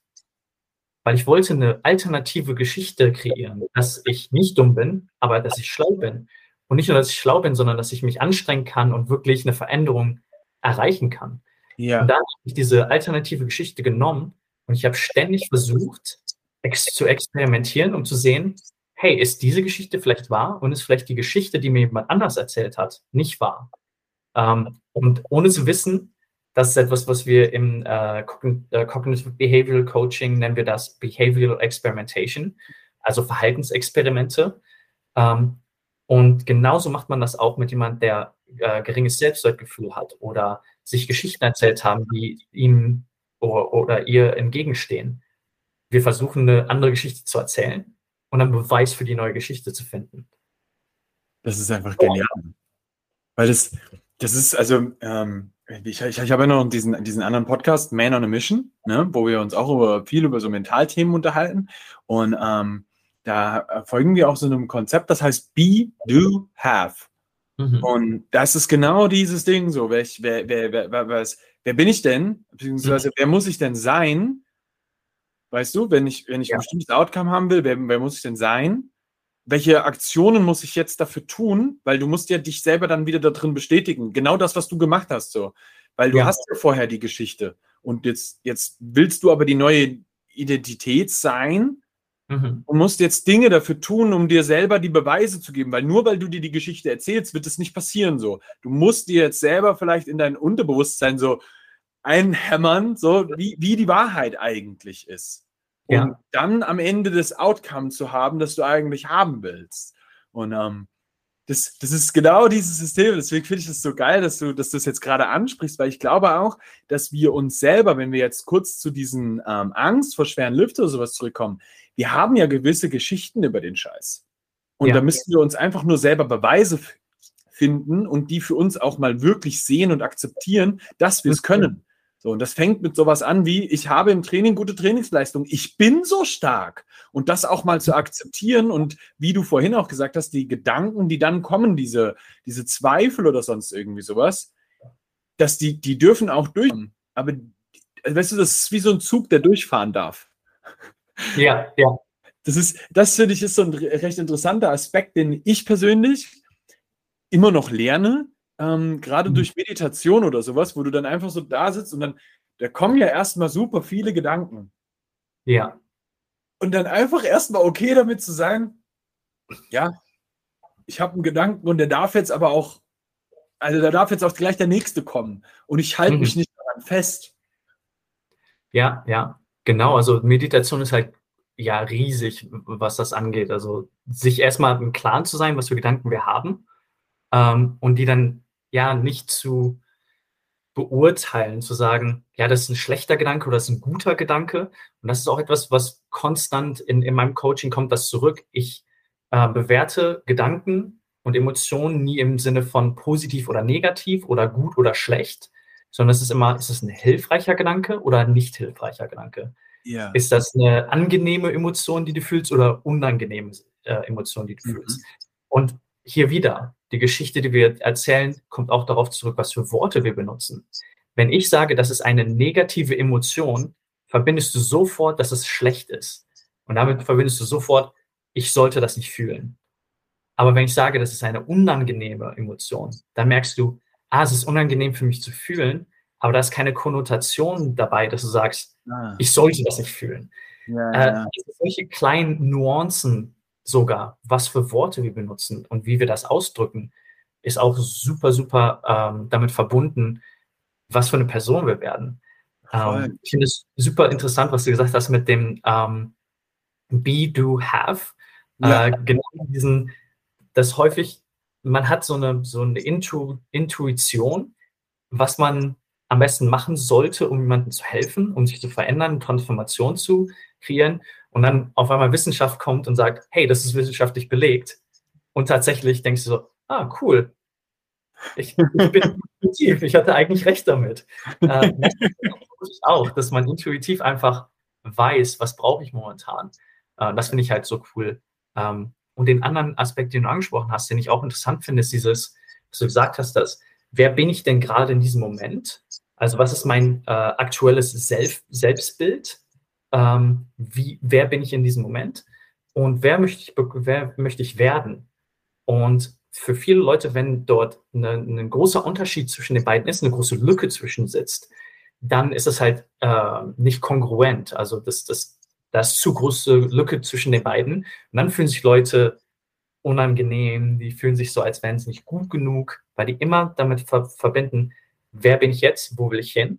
weil ich wollte eine alternative Geschichte kreieren, dass ich nicht dumm bin, aber dass ich schlau bin. Und nicht nur, dass ich schlau bin, sondern dass ich mich anstrengen kann und wirklich eine Veränderung erreichen kann. Ja. Und da habe ich diese alternative Geschichte genommen und ich habe ständig versucht, ex zu experimentieren, um zu sehen, hey, ist diese Geschichte vielleicht wahr und ist vielleicht die Geschichte, die mir jemand anders erzählt hat, nicht wahr? Ähm, und ohne zu wissen, das ist etwas, was wir im äh, äh, Cognitive Behavioral Coaching nennen wir das Behavioral Experimentation, also Verhaltensexperimente. Ähm, und genauso macht man das auch mit jemandem, der äh, geringes Selbstwertgefühl hat oder sich Geschichten erzählt haben, die ihm oder, oder ihr entgegenstehen. Wir versuchen eine andere Geschichte zu erzählen und einen Beweis für die neue Geschichte zu finden. Das ist einfach genial. Weil das, das ist also, ähm, ich, ich, ich habe ja noch diesen, diesen anderen Podcast, Man on a Mission, ne, wo wir uns auch über viel über so Mentalthemen unterhalten. Und ähm, da folgen wir auch so einem Konzept, das heißt Be, Do, Have. Mhm. Und das ist genau dieses Ding so. Wer, wer, wer, wer, was, wer bin ich denn? Beziehungsweise, mhm. wer muss ich denn sein? Weißt du, wenn ich, wenn ich ja. ein bestimmtes Outcome haben will, wer, wer muss ich denn sein? welche Aktionen muss ich jetzt dafür tun? Weil du musst ja dich selber dann wieder da drin bestätigen. Genau das, was du gemacht hast, so. Weil du ja. hast ja vorher die Geschichte. Und jetzt, jetzt willst du aber die neue Identität sein mhm. und musst jetzt Dinge dafür tun, um dir selber die Beweise zu geben. Weil nur weil du dir die Geschichte erzählst, wird es nicht passieren so. Du musst dir jetzt selber vielleicht in dein Unterbewusstsein so einhämmern, so wie, wie die Wahrheit eigentlich ist um ja. dann am Ende das Outcome zu haben, das du eigentlich haben willst. Und ähm, das, das ist genau dieses System. Deswegen finde ich es so geil, dass du, dass du das jetzt gerade ansprichst, weil ich glaube auch, dass wir uns selber, wenn wir jetzt kurz zu diesen ähm, Angst vor schweren Lüften oder sowas zurückkommen, wir haben ja gewisse Geschichten über den Scheiß. Und ja. da müssen wir uns einfach nur selber Beweise finden und die für uns auch mal wirklich sehen und akzeptieren, dass wir es können. So, und das fängt mit sowas an wie, ich habe im Training gute Trainingsleistung, ich bin so stark. Und das auch mal zu akzeptieren und wie du vorhin auch gesagt hast, die Gedanken, die dann kommen, diese, diese Zweifel oder sonst irgendwie sowas, dass die, die dürfen auch durch. Aber weißt du, das ist wie so ein Zug, der durchfahren darf. Ja, ja. Das ist, das finde ich, ist so ein recht interessanter Aspekt, den ich persönlich immer noch lerne, ähm, gerade mhm. durch Meditation oder sowas, wo du dann einfach so da sitzt und dann, da kommen ja erstmal super viele Gedanken. Ja. Und dann einfach erstmal okay damit zu sein, ja, ich habe einen Gedanken und der darf jetzt aber auch, also da darf jetzt auch gleich der nächste kommen und ich halte mhm. mich nicht daran fest. Ja, ja, genau. Also Meditation ist halt ja riesig, was das angeht. Also sich erstmal im Klaren zu sein, was für Gedanken wir haben ähm, und die dann ja nicht zu beurteilen, zu sagen, ja, das ist ein schlechter Gedanke oder das ist ein guter Gedanke. Und das ist auch etwas, was konstant in, in meinem Coaching kommt, das zurück. Ich äh, bewerte Gedanken und Emotionen nie im Sinne von positiv oder negativ oder gut oder schlecht, sondern es ist immer, ist es ein hilfreicher Gedanke oder ein nicht hilfreicher Gedanke? Ja. Ist das eine angenehme Emotion, die du fühlst oder unangenehme äh, Emotion, die du mhm. fühlst? Und hier wieder, die Geschichte, die wir erzählen, kommt auch darauf zurück, was für Worte wir benutzen. Wenn ich sage, das ist eine negative Emotion, verbindest du sofort, dass es schlecht ist. Und damit verbindest du sofort, ich sollte das nicht fühlen. Aber wenn ich sage, das ist eine unangenehme Emotion, dann merkst du, ah, es ist unangenehm für mich zu fühlen, aber da ist keine Konnotation dabei, dass du sagst, ah. ich sollte das nicht fühlen. Ja, äh, ja. solche kleinen Nuancen sogar, was für Worte wir benutzen und wie wir das ausdrücken, ist auch super, super ähm, damit verbunden, was für eine Person wir werden. Ähm, ich finde es super interessant, was du gesagt hast mit dem ähm, Be, Do, Have. Ja. Äh, genau diesen, das häufig, man hat so eine, so eine Intu Intuition, was man am besten machen sollte, um jemandem zu helfen, um sich zu verändern, Transformation zu kreieren. Und dann auf einmal Wissenschaft kommt und sagt, hey, das ist wissenschaftlich belegt. Und tatsächlich denkst du so, ah, cool. Ich, ich bin intuitiv, ich hatte eigentlich recht damit. Äh, auch, dass man intuitiv einfach weiß, was brauche ich momentan. Äh, das finde ich halt so cool. Ähm, und den anderen Aspekt, den du angesprochen hast, den ich auch interessant finde, ist dieses, was du gesagt hast, dass wer bin ich denn gerade in diesem Moment? Also was ist mein äh, aktuelles Self Selbstbild? Ähm, wie, wer bin ich in diesem Moment? Und wer möchte ich, wer möchte ich werden? Und für viele Leute, wenn dort ein großer Unterschied zwischen den beiden ist, eine große Lücke zwischen sitzt, dann ist es halt äh, nicht kongruent. Also das, das, da ist zu große Lücke zwischen den beiden. Und dann fühlen sich Leute unangenehm, die fühlen sich so, als wären sie nicht gut genug, weil die immer damit ver verbinden, wer bin ich jetzt, wo will ich hin?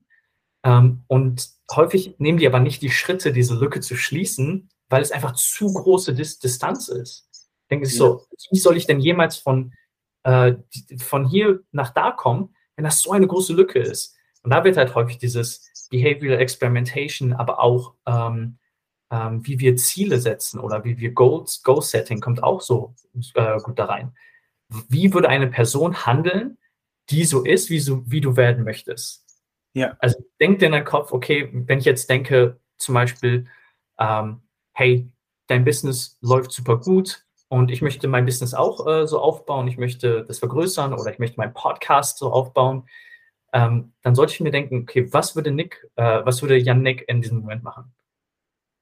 Ähm, und häufig nehmen die aber nicht die Schritte, diese Lücke zu schließen, weil es einfach zu große Dis Distanz ist. Denken sie ja. so, wie soll ich denn jemals von, äh, von hier nach da kommen, wenn das so eine große Lücke ist? Und da wird halt häufig dieses Behavioral Experimentation, aber auch ähm, ähm, wie wir Ziele setzen oder wie wir Goals, Goal-Setting kommt auch so äh, gut da rein. Wie würde eine Person handeln, die so ist, wie, so, wie du werden möchtest? Ja. Also denk dir in deinen Kopf, okay, wenn ich jetzt denke, zum Beispiel, ähm, hey, dein Business läuft super gut und ich möchte mein Business auch äh, so aufbauen, ich möchte das vergrößern oder ich möchte meinen Podcast so aufbauen, ähm, dann sollte ich mir denken, okay, was würde Nick, äh, was würde Jan Nick in diesem Moment machen?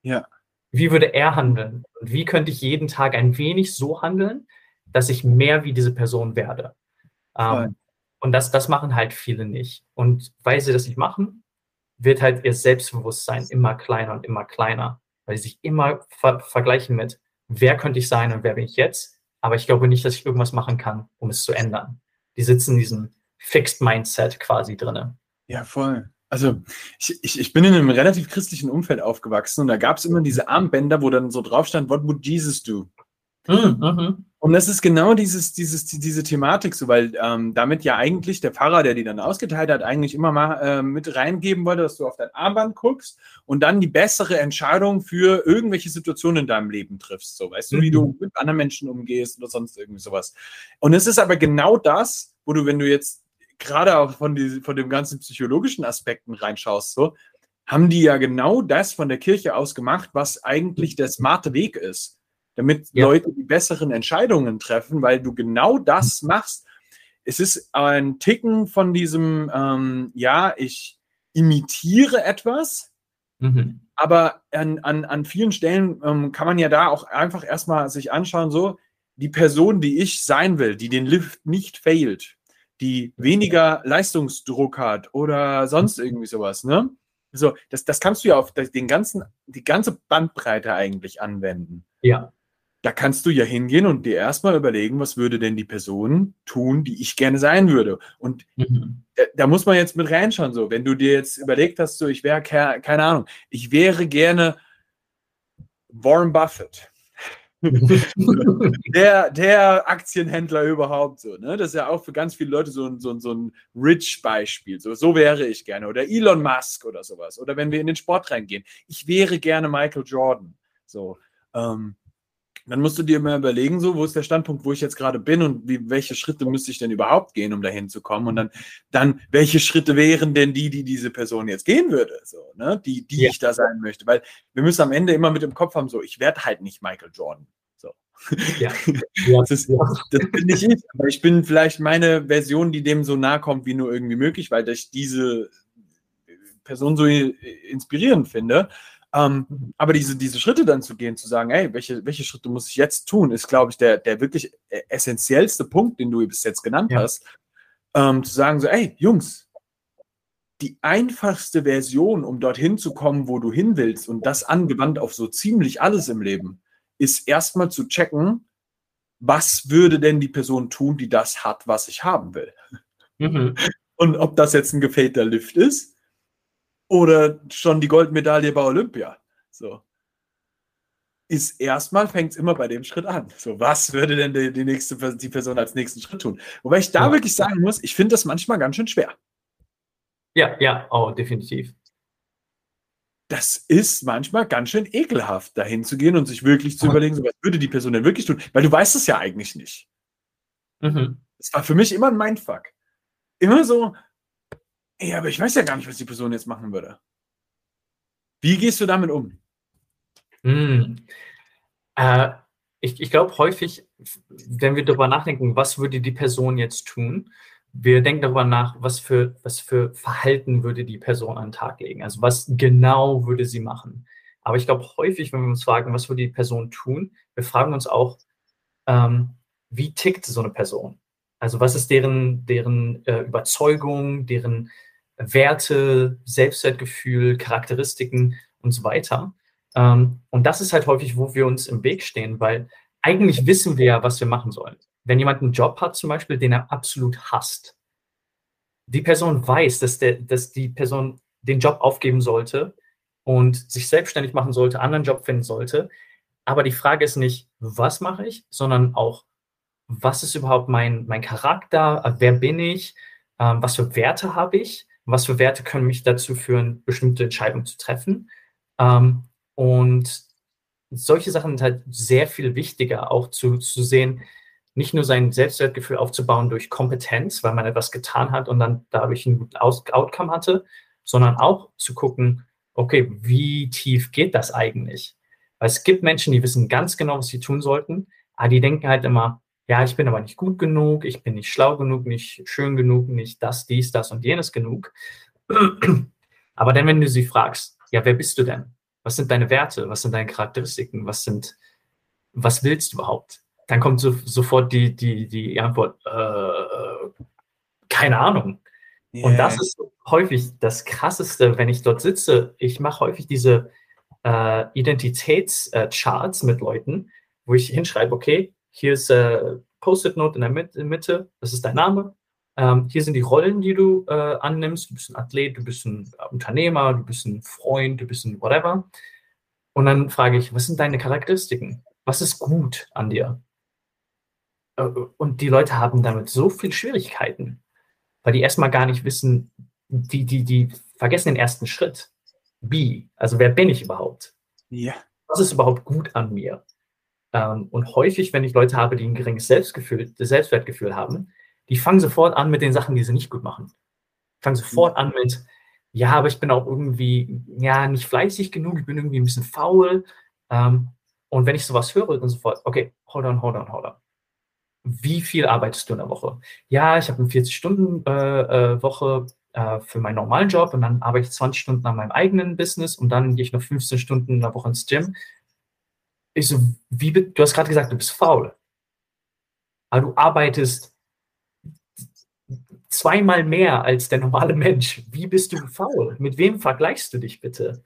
Ja. Wie würde er handeln? Und wie könnte ich jeden Tag ein wenig so handeln, dass ich mehr wie diese Person werde? Ähm, und das, das machen halt viele nicht. Und weil sie das nicht machen, wird halt ihr Selbstbewusstsein immer kleiner und immer kleiner, weil sie sich immer ver vergleichen mit, wer könnte ich sein und wer bin ich jetzt? Aber ich glaube nicht, dass ich irgendwas machen kann, um es zu ändern. Die sitzen in diesem Fixed Mindset quasi drinne. Ja, voll. Also ich, ich, ich bin in einem relativ christlichen Umfeld aufgewachsen und da gab es immer diese Armbänder, wo dann so drauf stand, what would Jesus do? Mhm, mhm. Und das ist genau dieses, dieses, diese Thematik so, weil ähm, damit ja eigentlich der Pfarrer, der die dann ausgeteilt hat, eigentlich immer mal äh, mit reingeben wollte, dass du auf dein Armband guckst und dann die bessere Entscheidung für irgendwelche Situationen in deinem Leben triffst. So, weißt du, wie du mhm. mit anderen Menschen umgehst oder sonst irgendwie sowas. Und es ist aber genau das, wo du, wenn du jetzt gerade auch von, die, von dem ganzen psychologischen Aspekten reinschaust, so, haben die ja genau das von der Kirche aus gemacht, was eigentlich der smarte Weg ist, damit ja. Leute die besseren Entscheidungen treffen, weil du genau das machst. Es ist ein Ticken von diesem, ähm, ja, ich imitiere etwas, mhm. aber an, an, an vielen Stellen ähm, kann man ja da auch einfach erstmal sich anschauen, so, die Person, die ich sein will, die den Lift nicht failt, die weniger Leistungsdruck hat oder sonst irgendwie sowas, ne? So, das, das kannst du ja auf den ganzen, die ganze Bandbreite eigentlich anwenden. Ja. Da kannst du ja hingehen und dir erstmal überlegen, was würde denn die Person tun, die ich gerne sein würde. Und mhm. da, da, muss man jetzt mit reinschauen, so, wenn du dir jetzt überlegt hast, so, ich wäre, keine Ahnung, ich wäre gerne Warren Buffett. <laughs> der, der Aktienhändler überhaupt so. Ne? Das ist ja auch für ganz viele Leute so ein, so ein, so ein Rich-Beispiel. So, so wäre ich gerne. Oder Elon Musk oder sowas. Oder wenn wir in den Sport reingehen. Ich wäre gerne Michael Jordan. So. Ähm, dann musst du dir mal überlegen, so, wo ist der Standpunkt, wo ich jetzt gerade bin und wie, welche Schritte müsste ich denn überhaupt gehen, um dahin zu kommen? Und dann, dann, welche Schritte wären denn die, die diese Person jetzt gehen würde, so, ne, die, die ja. ich da sein möchte? Weil wir müssen am Ende immer mit im Kopf haben, so, ich werde halt nicht Michael Jordan. So. Ja. <laughs> ja. Das, ist, das bin nicht ich, aber ich bin vielleicht meine Version, die dem so nahe kommt, wie nur irgendwie möglich, weil ich diese Person so inspirierend finde. Ähm, mhm. aber diese, diese Schritte dann zu gehen, zu sagen, hey, welche, welche Schritte muss ich jetzt tun, ist, glaube ich, der, der wirklich e-, essentiellste Punkt, den du bis jetzt genannt ja. hast. Ähm, zu sagen, so, ey, Jungs, die einfachste Version, um dorthin zu kommen, wo du hin willst, und das angewandt auf so ziemlich alles im Leben, ist erstmal zu checken, was würde denn die Person tun, die das hat, was ich haben will. Mhm. Und ob das jetzt ein gefällter Lift ist oder schon die Goldmedaille bei Olympia. So. Ist erstmal, fängt es immer bei dem Schritt an. So, was würde denn die, die, nächste die Person als nächsten Schritt tun? Wobei ich da ja. wirklich sagen muss, ich finde das manchmal ganz schön schwer. Ja, ja, oh, definitiv. Das ist manchmal ganz schön ekelhaft, dahin zu gehen und sich wirklich zu überlegen, so, was würde die Person denn wirklich tun? Weil du weißt es ja eigentlich nicht. Mhm. Das war für mich immer ein Mindfuck. Immer so, Ey, aber ich weiß ja gar nicht, was die Person jetzt machen würde. Wie gehst du damit um? Hm. Äh, ich ich glaube häufig, wenn wir darüber nachdenken, was würde die Person jetzt tun, wir denken darüber nach, was für, was für Verhalten würde die Person an den Tag legen. Also was genau würde sie machen. Aber ich glaube häufig, wenn wir uns fragen, was würde die Person tun, wir fragen uns auch, ähm, wie tickt so eine Person? Also was ist deren, deren äh, Überzeugung, deren Werte, Selbstwertgefühl, Charakteristiken und so weiter. Ähm, und das ist halt häufig, wo wir uns im Weg stehen, weil eigentlich wissen wir ja, was wir machen sollen. Wenn jemand einen Job hat, zum Beispiel, den er absolut hasst, die Person weiß, dass, der, dass die Person den Job aufgeben sollte und sich selbstständig machen sollte, anderen Job finden sollte. Aber die Frage ist nicht, was mache ich, sondern auch, was ist überhaupt mein, mein Charakter, wer bin ich, ähm, was für Werte habe ich was für Werte können mich dazu führen, bestimmte Entscheidungen zu treffen. Ähm, und solche Sachen sind halt sehr viel wichtiger, auch zu, zu sehen, nicht nur sein Selbstwertgefühl aufzubauen durch Kompetenz, weil man etwas getan hat und dann dadurch einen guten Aus Outcome hatte, sondern auch zu gucken, okay, wie tief geht das eigentlich? Weil es gibt Menschen, die wissen ganz genau, was sie tun sollten, aber die denken halt immer, ja, ich bin aber nicht gut genug, ich bin nicht schlau genug, nicht schön genug, nicht das, dies, das und jenes genug. <clears throat> Aber dann, wenn du sie fragst, ja, wer bist du denn? Was sind deine Werte? Was sind deine Charakteristiken? Was sind, was willst du überhaupt? Dann kommt so, sofort die, die, die Antwort, äh, keine Ahnung. Yeah. Und das ist häufig das Krasseste, wenn ich dort sitze. Ich mache häufig diese äh, Identitätscharts mit Leuten, wo ich hinschreibe, okay, hier ist äh, Post-it-Note in der Mitte, das ist dein Name. Ähm, hier sind die Rollen, die du äh, annimmst. Du bist ein Athlet, du bist ein Unternehmer, du bist ein Freund, du bist ein whatever. Und dann frage ich, was sind deine Charakteristiken? Was ist gut an dir? Äh, und die Leute haben damit so viel Schwierigkeiten, weil die erstmal gar nicht wissen, die, die, die vergessen den ersten Schritt. Wie? Also wer bin ich überhaupt? Ja. Was ist überhaupt gut an mir? Ähm, und häufig, wenn ich Leute habe, die ein geringes Selbstgefühl, Selbstwertgefühl haben, Die fangen sofort an mit den Sachen, die sie nicht gut machen. Fangen sofort an mit, ja, aber ich bin auch irgendwie, ja, nicht fleißig genug, ich bin irgendwie ein bisschen faul. Ähm, und wenn ich sowas höre, dann sofort, okay, hold on, hold on, hold on. Wie viel arbeitest du in der Woche? Ja, ich habe eine 40-Stunden-Woche äh, äh, für meinen normalen Job und dann arbeite ich 20 Stunden an meinem eigenen Business und dann gehe ich noch 15 Stunden in der Woche ins Gym. Ich so, wie, du hast gerade gesagt, du bist faul. Aber du arbeitest zweimal mehr als der normale Mensch. Wie bist du faul? Mit wem vergleichst du dich bitte?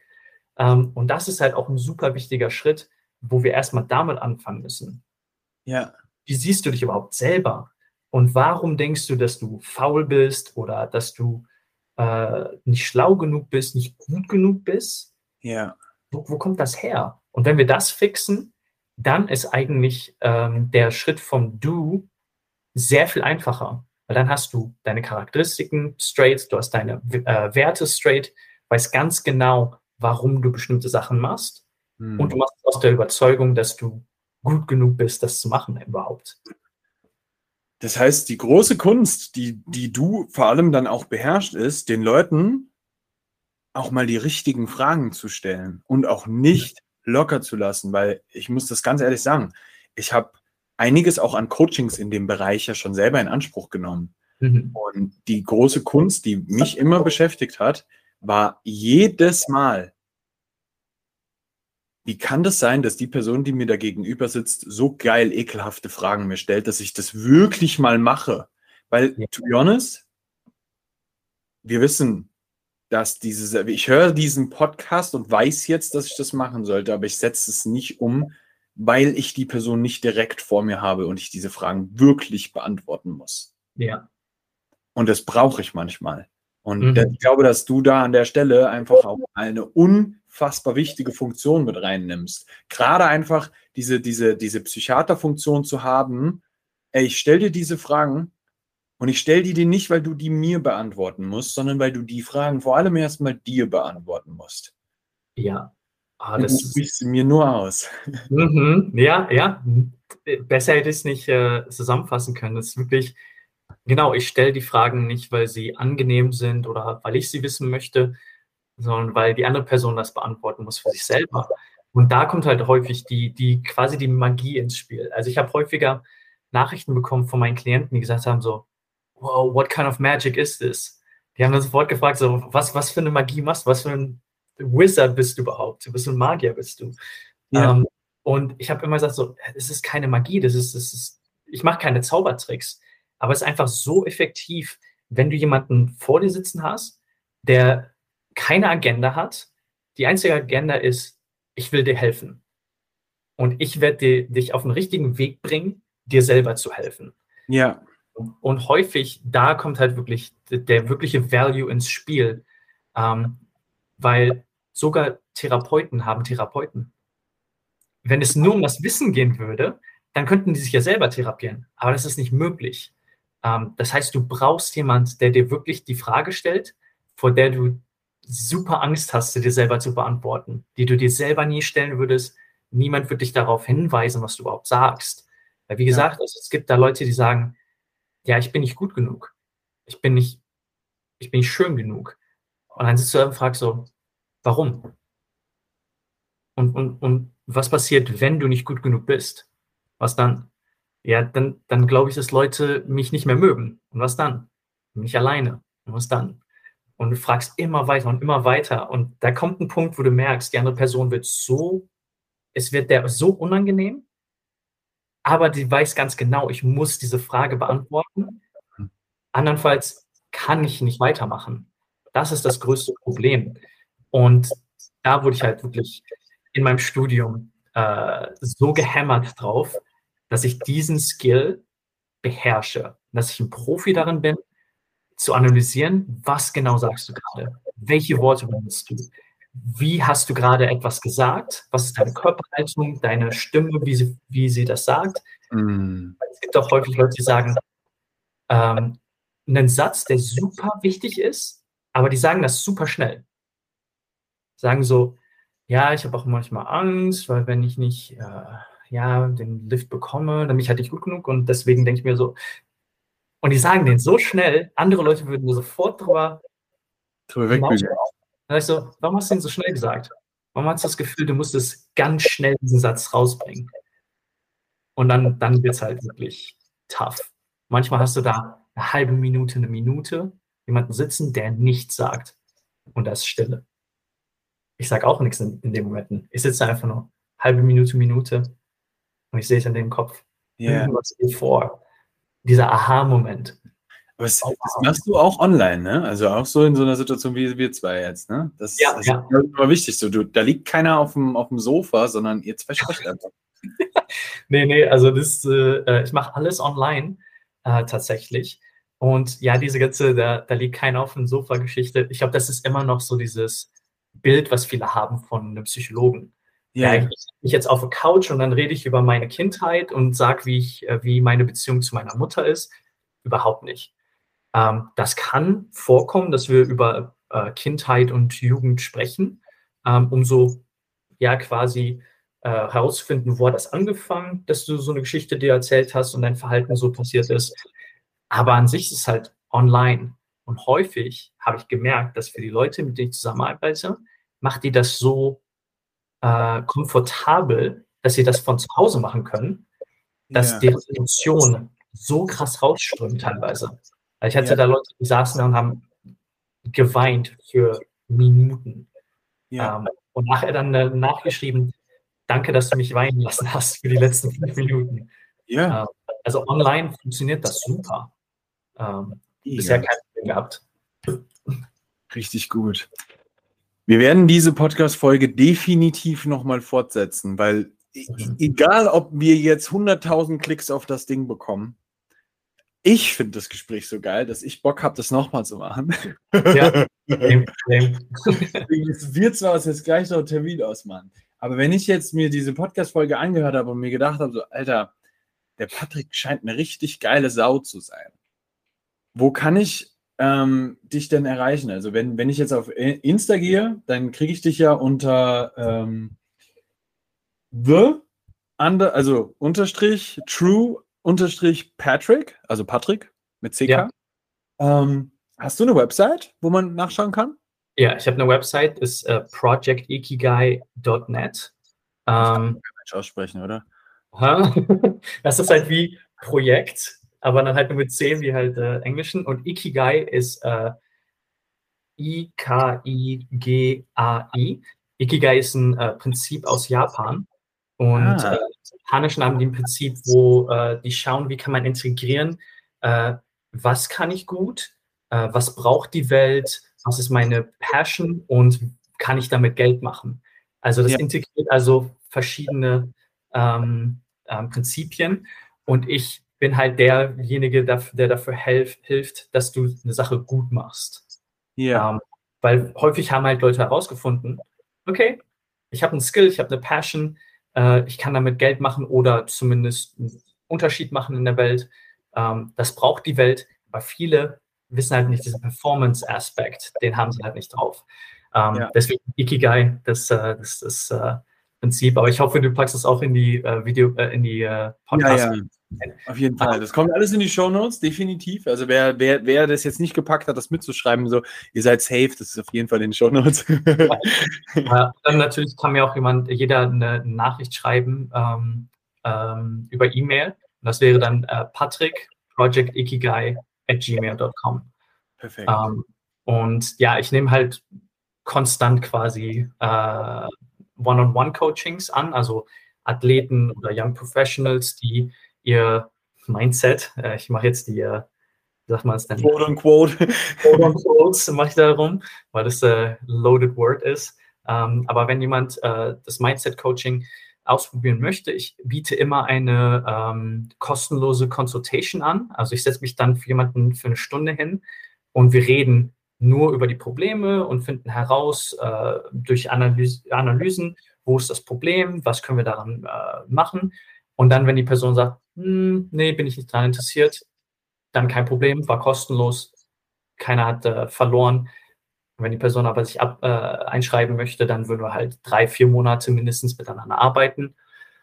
Ähm, und das ist halt auch ein super wichtiger Schritt, wo wir erstmal damit anfangen müssen. Ja. Wie siehst du dich überhaupt selber? Und warum denkst du, dass du faul bist oder dass du äh, nicht schlau genug bist, nicht gut genug bist? Ja. Wo, wo kommt das her? Und wenn wir das fixen, dann ist eigentlich ähm, der Schritt vom Du sehr viel einfacher. Weil dann hast du deine Charakteristiken straight, du hast deine äh, Werte straight, weißt ganz genau, warum du bestimmte Sachen machst. Hm. Und du machst aus der Überzeugung, dass du gut genug bist, das zu machen überhaupt. Das heißt, die große Kunst, die, die du vor allem dann auch beherrscht, ist, den Leuten auch mal die richtigen Fragen zu stellen und auch nicht locker zu lassen, weil ich muss das ganz ehrlich sagen, ich habe einiges auch an Coachings in dem Bereich ja schon selber in Anspruch genommen. Mhm. Und die große Kunst, die mich immer beschäftigt hat, war jedes Mal, wie kann das sein, dass die Person, die mir da gegenüber sitzt, so geil ekelhafte Fragen mir stellt, dass ich das wirklich mal mache? Weil, to be honest, wir wissen, dass dieses, ich höre diesen Podcast und weiß jetzt, dass ich das machen sollte, aber ich setze es nicht um, weil ich die Person nicht direkt vor mir habe und ich diese Fragen wirklich beantworten muss. Ja. Und das brauche ich manchmal. Und mhm. ich glaube, dass du da an der Stelle einfach auch eine unfassbar wichtige Funktion mit reinnimmst. Gerade einfach diese, diese, diese Psychiaterfunktion zu haben, ey, ich stelle dir diese Fragen und ich stelle die dir nicht, weil du die mir beantworten musst, sondern weil du die Fragen vor allem erstmal dir beantworten musst. Ja, Ah, das du sprichst mir nur aus. <laughs> Mhm, ja, ja. Besser hätte ich es nicht äh, zusammenfassen können. Das ist wirklich, genau, ich stelle die Fragen nicht, weil sie angenehm sind oder weil ich sie wissen möchte, sondern weil die andere Person das beantworten muss für sich selber. Und da kommt halt häufig die, die quasi die Magie ins Spiel. Also ich habe häufiger Nachrichten bekommen von meinen Klienten, die gesagt haben so, wow, what kind of magic is this? Die haben dann sofort gefragt, so, was, was für eine Magie machst du, was für ein Wizard bist du überhaupt? Du bist ein Magier, bist du. Ja. Ähm, und ich habe immer gesagt, so, es ist keine Magie, das ist, das ist ich mache keine Zaubertricks, aber es ist einfach so effektiv, wenn du jemanden vor dir sitzen hast, der keine Agenda hat. Die einzige Agenda ist, ich will dir helfen. Und ich werde dich auf den richtigen Weg bringen, dir selber zu helfen. Ja. Und häufig, da kommt halt wirklich der, wirkliche Value ins Spiel. Ähm, weil Sogar Therapeuten haben Therapeuten. Wenn es nur um das Wissen gehen würde, dann könnten die sich ja selber therapieren. Aber das ist nicht möglich. Ähm, das heißt, du brauchst jemanden, der dir wirklich die Frage stellt, vor der du super Angst hast, sie dir selber zu beantworten, die du dir selber nie stellen würdest. Niemand wird dich darauf hinweisen, was du überhaupt sagst. Weil, wie gesagt, ja. also es gibt da Leute, die sagen, ja, ich bin nicht gut genug. Ich bin nicht, ich bin nicht schön genug. Und dann sitzt du und fragst so, Warum? Und, und, und was passiert, wenn du nicht gut genug bist? Was dann? Ja, dann, dann glaube ich, dass Leute mich nicht mehr mögen. Und was dann? Mich alleine. Und was dann? Und du fragst immer weiter und immer weiter. Und da kommt ein Punkt, wo du merkst, die andere Person wird so, es wird der so unangenehm, aber die weiß ganz genau, ich muss diese Frage beantworten. Andernfalls kann ich nicht weitermachen. Das ist das größte Problem. Und da wurde ich halt wirklich in meinem Studium äh, so gehämmert drauf, dass ich diesen Skill beherrsche, dass ich ein Profi darin bin, zu analysieren, was genau sagst du gerade, welche Worte benutzt du, wie hast du gerade etwas gesagt, was ist deine Körperhaltung, deine Stimme, wie sie, wie sie das sagt. Mm. Es gibt auch häufig Leute, die sagen, ähm, einen Satz, der super wichtig ist, aber die sagen das super schnell sagen so, ja, ich habe auch manchmal Angst, weil wenn ich nicht äh, ja, den Lift bekomme, dann bin ich halt nicht gut genug und deswegen denke ich mir so, Und die sagen den so schnell, andere Leute würden sofort drüber. Drüber wegbügeln. Dann ich so, warum hast du den so schnell gesagt? Warum hast du das Gefühl, du musstest ganz schnell diesen Satz rausbringen? Und dann, dann wird es halt wirklich tough. Manchmal hast du da eine halbe Minute, eine Minute, jemanden sitzen, der nichts sagt. Und da ist Stille. Ich sage auch nichts in, in dem Moment. Ich sitze einfach nur halbe Minute, Minute und ich sehe es in dem Kopf. Yeah. Irgendwas geht vor. Dieser Aha-Moment. Aber das, das, machst du auch online, ne? Also auch so in so einer Situation wie wir zwei jetzt, ne? Das, Ja, das ja. ist immer wichtig. So, du, da liegt keiner auf dem, auf dem Sofa, sondern ihr zwei sprecht einfach. <laughs> Nee, nee, also das, äh, ich mache alles online äh, tatsächlich. Und ja, diese ganze, da, da liegt keiner auf dem Sofa-Geschichte. Ich glaube, das ist immer noch so dieses Bild, was viele haben von einem Psychologen. Ja, ich sitze mich jetzt auf der Couch und dann rede ich über meine Kindheit und sage, wie ich, äh, wie meine Beziehung zu meiner Mutter ist. Überhaupt nicht. Ähm, das kann vorkommen, dass wir über äh, Kindheit und Jugend sprechen, ähm, um so ja quasi äh, herauszufinden, wo hat das angefangen, dass du so eine Geschichte dir erzählt hast und dein Verhalten so passiert ist. Aber an sich ist es halt online. Und häufig habe ich gemerkt, dass für die Leute, mit denen ich zusammenarbeite, macht die das so äh, komfortabel, dass sie das von zu Hause machen können, dass Ja. deren Emotionen so krass rausströmen teilweise. Ich hatte Ja. da Leute, die saßen da und haben geweint für Minuten. Ja. Ähm, und nachher dann äh, nachgeschrieben, danke, dass du mich weinen lassen hast für die letzten fünf Minuten. ja. Also online funktioniert das super. Ähm, bisher Mega. kein Problem gehabt. Richtig gut. Wir werden diese Podcast-Folge definitiv nochmal fortsetzen, weil Mhm. egal, ob wir jetzt 100.000 Klicks auf das Ding bekommen, ich finde das Gespräch so geil, dass ich Bock habe, das nochmal zu machen. Ja, Same, same. Es wird zwar uns jetzt gleich noch einen Termin ausmachen, aber wenn ich jetzt mir diese Podcast-Folge angehört habe und mir gedacht habe, so, Alter, der Patrick scheint eine richtig geile Sau zu sein. Wo kann ich ähm, dich denn erreichen? Also, wenn, wenn ich jetzt auf Insta gehe, dann kriege ich dich ja unter ähm, the under, also unterstrich true unterstrich Patrick, also Patrick mit CK. Ja. Ähm, hast du eine Website, wo man nachschauen kann? Ja, ich habe eine Website, ist äh, projectikigai.net. Ähm, Mensch aussprechen, oder? <laughs> das ist halt wie Projekt, aber dann halt nur mit 10 wie halt äh, Englischen. Und Ikigai ist äh, I-K-I-G-A-I. Ikigai ist ein äh, Prinzip aus Japan. Und Ah. Im Japanischen haben die ein Prinzip, wo äh, die schauen, wie kann man integrieren, äh, was kann ich gut, äh, was braucht die Welt, was ist meine Passion und kann ich damit Geld machen. Also das Ja. integriert also verschiedene ähm, ähm, Prinzipien und ich bin halt derjenige, der, der dafür helf, hilft, dass du eine Sache gut machst. Ja. Ähm, weil häufig haben halt Leute herausgefunden, okay, ich habe einen Skill, ich habe eine Passion, äh, ich kann damit Geld machen oder zumindest einen Unterschied machen in der Welt. Ähm, das braucht die Welt, aber viele wissen halt nicht diesen Performance-Aspekt, den haben sie halt nicht drauf. Ähm, Ja. Deswegen Ikigai, das, äh, das, das äh, Prinzip. Aber ich hoffe, du packst es auch in die äh, Video, äh, in die äh, Podcast. Ja, ja. Auf jeden Fall. Das kommt alles in die Shownotes, definitiv. Also wer, wer, wer das jetzt nicht gepackt hat, das mitzuschreiben, so, ihr seid safe, das ist auf jeden Fall in den Shownotes. Äh, dann natürlich kann mir auch jemand, jeder eine Nachricht schreiben ähm, ähm, über E-Mail. Und das wäre dann äh, patrick projectikigai at gmail.com. Perfekt. Ähm, und ja, ich nehme halt konstant quasi äh, One-on-One-Coachings an, also Athleten oder Young Professionals, die ihr Mindset, äh, ich mache jetzt die, äh, wie sagt man es denn? Quote unquote. Quote on Quotes mache ich darum, weil das äh, loaded word ist. Ähm, aber wenn jemand äh, das Mindset-Coaching ausprobieren möchte, ich biete immer eine ähm, kostenlose Consultation an. Also ich setze mich dann für jemanden für eine Stunde hin und wir reden nur über die Probleme und finden heraus äh, durch Analyse, Analysen, wo ist das Problem, was können wir daran äh, machen. Und dann, wenn die Person sagt, hm, nee, bin ich nicht daran interessiert, dann kein Problem, war kostenlos, keiner hat äh, verloren. Wenn die Person aber sich ab, äh, einschreiben möchte, dann würden wir halt drei, vier Monate mindestens miteinander arbeiten.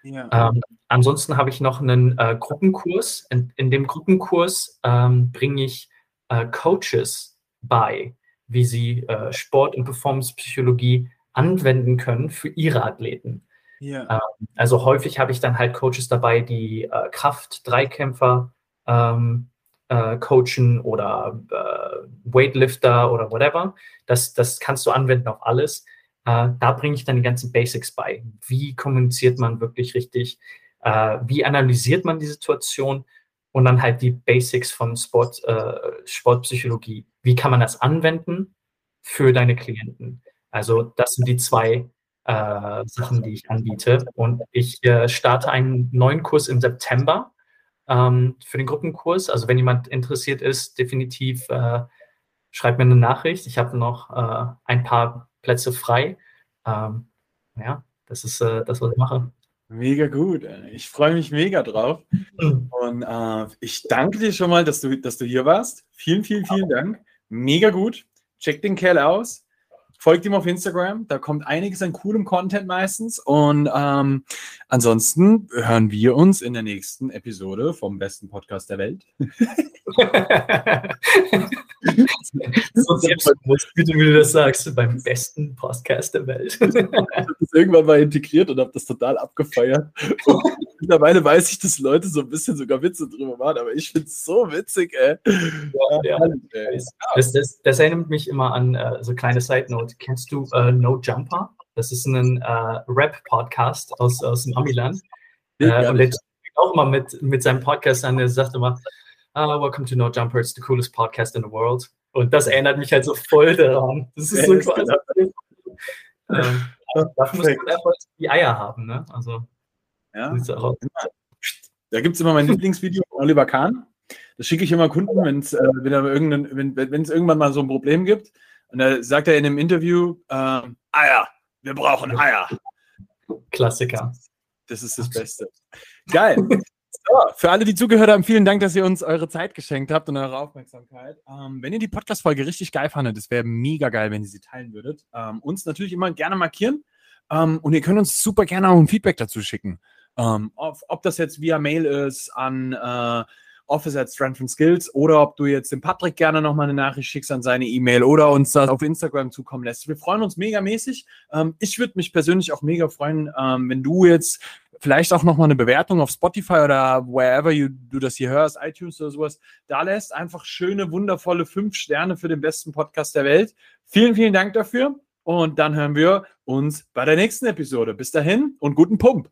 Ja. Ähm, ansonsten habe ich noch einen äh, Gruppenkurs. In, in, dem Gruppenkurs ähm, bringe ich äh, Coaches bei, wie sie äh, Sport- und Performance-Psychologie anwenden können für ihre Athleten. Ja. Ähm, also häufig habe ich dann halt Coaches dabei, die äh, Kraft-Dreikämpfer ähm, äh, coachen oder äh, Weightlifter oder whatever. Das, das kannst du anwenden auf alles. Äh, da bringe ich dann die ganzen Basics bei. Wie kommuniziert man wirklich richtig? Äh, wie analysiert man die Situation? Und dann halt die Basics von Sport, äh, Sportpsychologie. Wie kann man das anwenden für deine Klienten? Also das sind die zwei äh, Sachen, die ich anbiete. Und ich äh, starte einen neuen Kurs im September ähm, für den Gruppenkurs. Also wenn jemand interessiert ist, definitiv äh, schreibt mir eine Nachricht. Ich habe noch äh, ein paar Plätze frei. Ähm, ja, das ist äh, das, was ich mache. Mega gut. Ich freue mich mega drauf. Und äh, ich danke dir schon mal, dass du, dass du hier warst. Vielen, vielen, vielen Dank. Mega gut. Check den Kerl aus. Folgt ihm auf Instagram, da kommt einiges an coolem Content meistens. Und ähm, ansonsten hören wir uns in der nächsten Episode vom besten Podcast der Welt. <laughs> so selbstbewusst, wie du das sagst, beim besten Podcast der Welt. ich habe das irgendwann mal integriert und habe das total abgefeiert. Und mittlerweile weiß ich, dass Leute so ein bisschen sogar Witze drüber machen, aber ich finde es so witzig, ey. Ja, ja. Das, das, das, erinnert mich immer an uh, so kleine Side Note. Kennst du uh, No Jumper? Das ist ein uh, Rap-Podcast aus, aus dem Amiland. Ja, und der auch immer mit, mit seinem Podcast an, der sagt immer, uh, Welcome to No Jumper, it's the coolest podcast in the world. Und das erinnert mich halt so voll daran. Das ist so quasi. <laughs> ähm, dafür muss man einfach die Eier haben, ne? Also. Ja. Da gibt es immer mein Lieblingsvideo von Oliver Kahn. Das schicke ich immer Kunden, wenn's, äh, wenn es irgendwann mal so ein Problem gibt. Und da sagt er in einem Interview: äh, Eier, wir brauchen Eier. Klassiker. Das ist das Beste. Geil. So, für alle, die zugehört haben, vielen Dank, dass ihr uns eure Zeit geschenkt habt und eure Aufmerksamkeit. Ähm, wenn ihr die Podcast-Folge richtig geil fandet, es wäre mega geil, wenn ihr sie teilen würdet. Ähm, uns natürlich immer gerne markieren. Ähm, und ihr könnt uns super gerne auch ein Feedback dazu schicken. Ähm, ob, ob, das jetzt via Mail ist an äh, Office at Strength and Skills oder ob du jetzt dem Patrick gerne nochmal eine Nachricht schickst an seine E-Mail oder uns das auf Instagram zukommen lässt. Wir freuen uns megamäßig. Ähm, ich würde mich persönlich auch mega freuen, ähm, wenn du jetzt vielleicht auch nochmal eine Bewertung auf Spotify oder wherever you, du das hier hörst, iTunes oder sowas, da lässt. Einfach schöne, wundervolle fünf Sterne für den besten Podcast der Welt. Vielen, vielen Dank dafür. Und dann hören wir uns bei der nächsten Episode. Bis dahin und guten Pump.